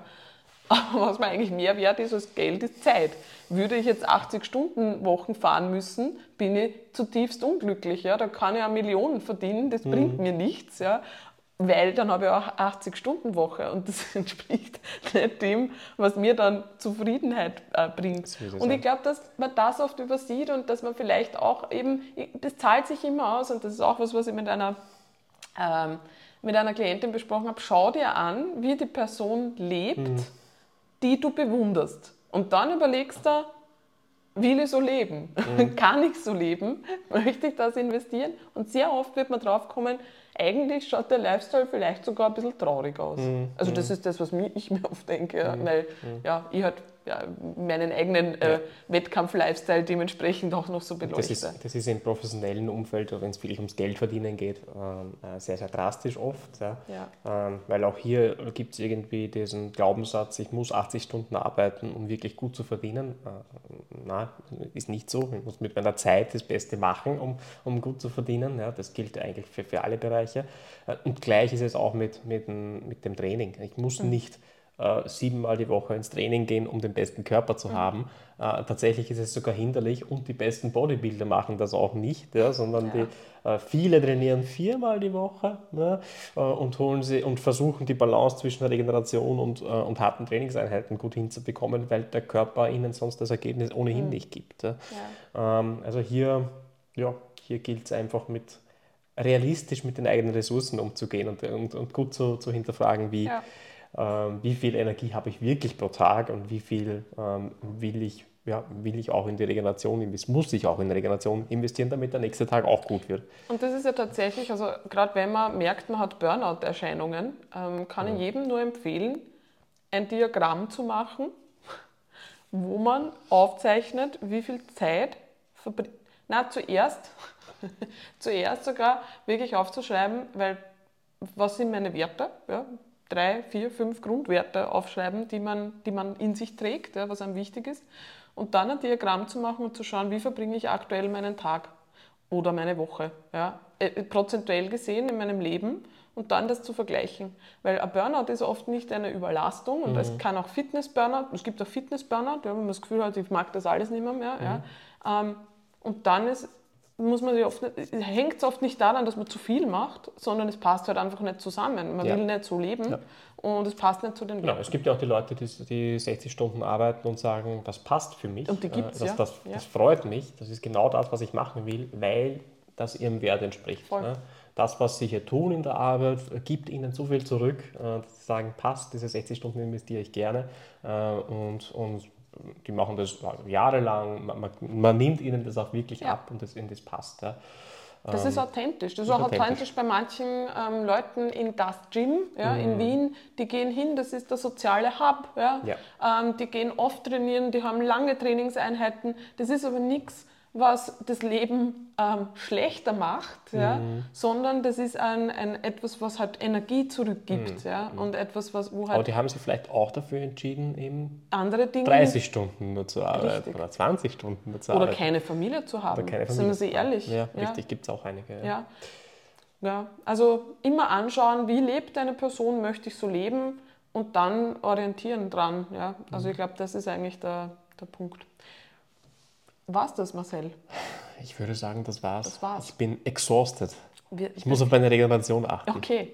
Aber was mir eigentlich mehr wert ist als Geld, ist Zeit. Würde ich jetzt 80-Stunden-Wochen fahren müssen, bin ich zutiefst unglücklich. Ja? Da kann ich eine Million verdienen, das mhm. bringt mir nichts. Ja? Weil dann habe ich auch 80-Stunden-Woche und das entspricht nicht dem, was mir dann Zufriedenheit äh, bringt. Und ich glaube, dass man das oft übersieht und dass man vielleicht auch eben, das zahlt sich immer aus und das ist auch was, was ich mit einer ähm, mit einer Klientin besprochen habe, schau dir an, wie die Person lebt, mhm die du bewunderst. Und dann überlegst du, will ich so leben? Mhm. Kann ich so leben? Möchte ich das investieren? Und sehr oft wird man drauf kommen, eigentlich schaut der Lifestyle vielleicht sogar ein bisschen traurig aus. Mhm. Also das mhm. ist das, was ich mir oft denke, mhm. weil mhm. ja, ich halt ja, meinen eigenen äh, Wettkampf-Lifestyle dementsprechend auch noch so beleuchte. Das ist, das ist im professionellen Umfeld, wenn es wirklich ums Geld verdienen geht, ähm, äh, sehr, sehr drastisch oft. Ja. ja. Ähm, weil auch hier gibt es irgendwie diesen Glaubenssatz, ich muss 80 Stunden arbeiten, um wirklich gut zu verdienen. Äh, na, ist nicht so. Ich muss mit meiner Zeit das Beste machen, um, um gut zu verdienen. Ja. Das gilt eigentlich für, für alle Bereiche. Äh, und gleich ist es auch mit, mit, mit dem Training. Ich muss mhm. nicht äh, siebenmal die Woche ins Training gehen, um den besten Körper zu mhm. haben. Äh, tatsächlich ist es sogar hinderlich und die besten Bodybuilder machen das auch nicht, ja, sondern ja. Die, äh, viele trainieren viermal die Woche ja, äh, und, holen sie, und versuchen die Balance zwischen Regeneration und, äh, und harten Trainingseinheiten gut hinzubekommen, weil der Körper ihnen sonst das Ergebnis ohnehin mhm. nicht gibt. Ja. Ähm, also hier, ja, hier gilt es einfach mit realistisch mit den eigenen Ressourcen umzugehen und, und, und gut zu, zu hinterfragen, wie, wie viel Energie habe ich wirklich pro Tag und wie viel ähm, will, ich, ja, will ich auch in die Regeneration investieren, muss ich auch in die Regeneration investieren, damit der nächste Tag auch gut wird. Und das ist ja tatsächlich, also gerade wenn man merkt, man hat Burnout-Erscheinungen, ähm, kann ich jedem nur empfehlen, ein Diagramm zu machen, wo man aufzeichnet, wie viel Zeit verbringt. Na, zuerst, zuerst sogar wirklich aufzuschreiben, weil was sind meine Werte? Ja? Drei, vier, fünf Grundwerte aufschreiben, die man, die man in sich trägt, ja, was einem wichtig ist. Und dann ein Diagramm zu machen und zu schauen, wie verbringe ich aktuell meinen Tag oder meine Woche, ja, äh, prozentuell gesehen in meinem Leben und dann das zu vergleichen. Weil ein Burnout ist oft nicht eine Überlastung und mhm. es kann auch Fitness-Burnout, es gibt auch Fitness-Burnout, ja, wenn man das Gefühl hat, ich mag das alles nicht mehr. mehr mhm. ja. Ähm, und dann ist muss man sich oft hängt es oft nicht daran, dass man zu viel macht, sondern es passt halt einfach nicht zusammen. Man ja. will nicht so leben ja. und es passt nicht zu den Genau, es gibt ja auch die Leute, die, die 60 Stunden arbeiten und sagen, das passt für mich. Und die gibt es, äh, das, das, ja. das, freut mich, das ist genau das, was ich machen will, weil das ihrem Wert entspricht. Ne? Das, was sie hier tun in der Arbeit, gibt ihnen so viel zurück, äh, dass sie sagen, passt, diese 60 Stunden investiere ich gerne äh, und, und die machen das jahrelang, man, man, nimmt ihnen das auch wirklich ja. ab und das, das passt. Ja. Das ist ähm, authentisch. Das ist auch authentisch, authentisch bei manchen ähm, Leuten in das Gym ja, mhm. in Wien. Die gehen hin, das ist der soziale Hub. Ja. ja. Ähm, die gehen oft trainieren, die haben lange Trainingseinheiten. Das ist aber nichts, was das Leben ähm, schlechter macht, ja, mhm. sondern das ist ein, ein, etwas, was halt Energie zurückgibt. Mhm. Ja, mhm. und etwas, was, wo halt Aber die haben sich vielleicht auch dafür entschieden, eben andere Dinge 30 Stunden nur zu arbeiten richtig. oder 20 Stunden nur zu oder arbeiten. Oder keine Familie zu haben. Oder keine Familie. Sind wir ehrlich? Ja, ja. richtig, gibt es auch einige. Ja. ja. Ja. also immer anschauen, wie lebt eine Person, möchte ich so leben und dann orientieren dran. Ja? Also mhm. ich glaube, das ist eigentlich der, der Punkt. War's das, Marcel? Ich würde sagen, das war's. Das war's. Ich bin exhausted. Wir, ich muss auf meine Regeneration achten. Okay,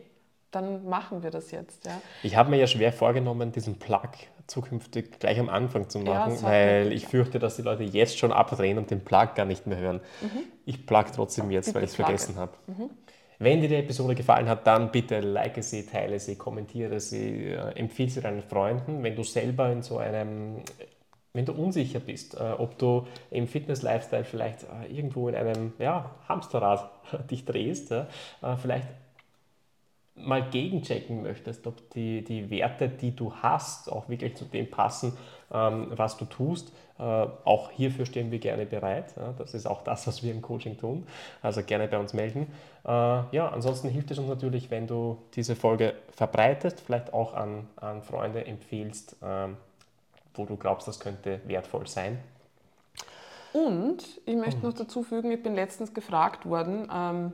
dann machen wir das jetzt. Ja. Ich habe mir ja schwer vorgenommen, diesen Plug zukünftig gleich am Anfang zu machen, ja, weil ich fürchte, dass die Leute jetzt schon abdrehen und den Plug gar nicht mehr hören. Mhm. Ich plug trotzdem jetzt, weil ich es vergessen habe. Mhm. Wenn dir die Episode gefallen hat, dann bitte like sie, teile sie, kommentiere sie, äh, empfehle sie deinen Freunden. Wenn du selber in so einem wenn du unsicher bist, äh, ob du im Fitness-Lifestyle vielleicht äh, irgendwo in einem ja, Hamsterrad dich drehst, äh, vielleicht mal gegenchecken möchtest, ob die, die Werte, die du hast, auch wirklich zu dem passen, ähm, was du tust. Äh, auch hierfür stehen wir gerne bereit. Ja, das ist auch das, was wir im Coaching tun. Also gerne bei uns melden. Äh, ja, ansonsten hilft es uns natürlich, wenn du diese Folge verbreitest, vielleicht auch an, an Freunde empfiehlst. Ähm, wo du glaubst, das könnte wertvoll sein. Und ich möchte noch dazu fügen, ich bin letztens gefragt worden, ähm,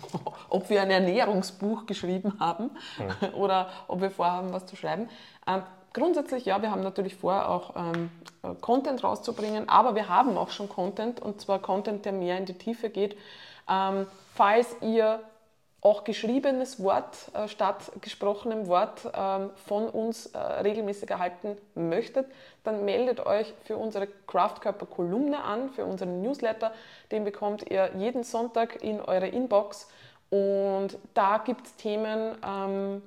ob wir ein Ernährungsbuch geschrieben haben mhm. oder ob wir vorhaben, was zu schreiben. Ähm, grundsätzlich ja, wir haben natürlich vor, auch ähm, Content rauszubringen, aber wir haben auch schon Content und zwar Content, der mehr in die Tiefe geht. Ähm, falls ihr auch geschriebenes Wort äh, statt gesprochenem Wort ähm, von uns äh, regelmäßig erhalten möchtet, dann meldet euch für unsere Kraftkörper-Kolumne an, für unseren Newsletter. Den bekommt ihr jeden Sonntag in eure Inbox. Und da gibt es Themen, ähm,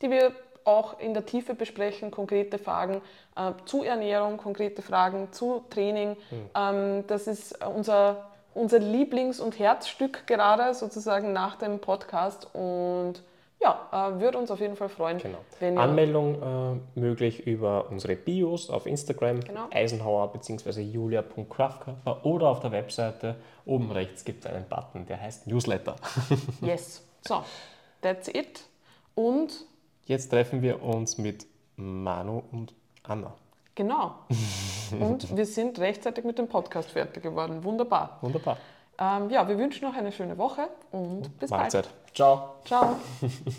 die wir auch in der Tiefe besprechen, konkrete Fragen äh, zu Ernährung, konkrete Fragen zu Training. Ähm, das ist unser, unser Lieblings- und Herzstück gerade sozusagen nach dem Podcast und ja, äh, würde uns auf jeden Fall freuen, Genau. Anmeldung äh, möglich über unsere Bios auf Instagram, Genau. Eisenhower bzw. julia.kraftkörper oder auf der Webseite. Oben rechts gibt es einen Button, der heißt Newsletter. Yes. So, that's it. Und Jetzt treffen wir uns mit Manu und Anna. Genau. Und wir sind rechtzeitig mit dem Podcast fertig geworden. Wunderbar. Wunderbar. Ähm, ja, wir wünschen noch eine schöne Woche und bis Mahlzeit. bald. Ciao. Ciao.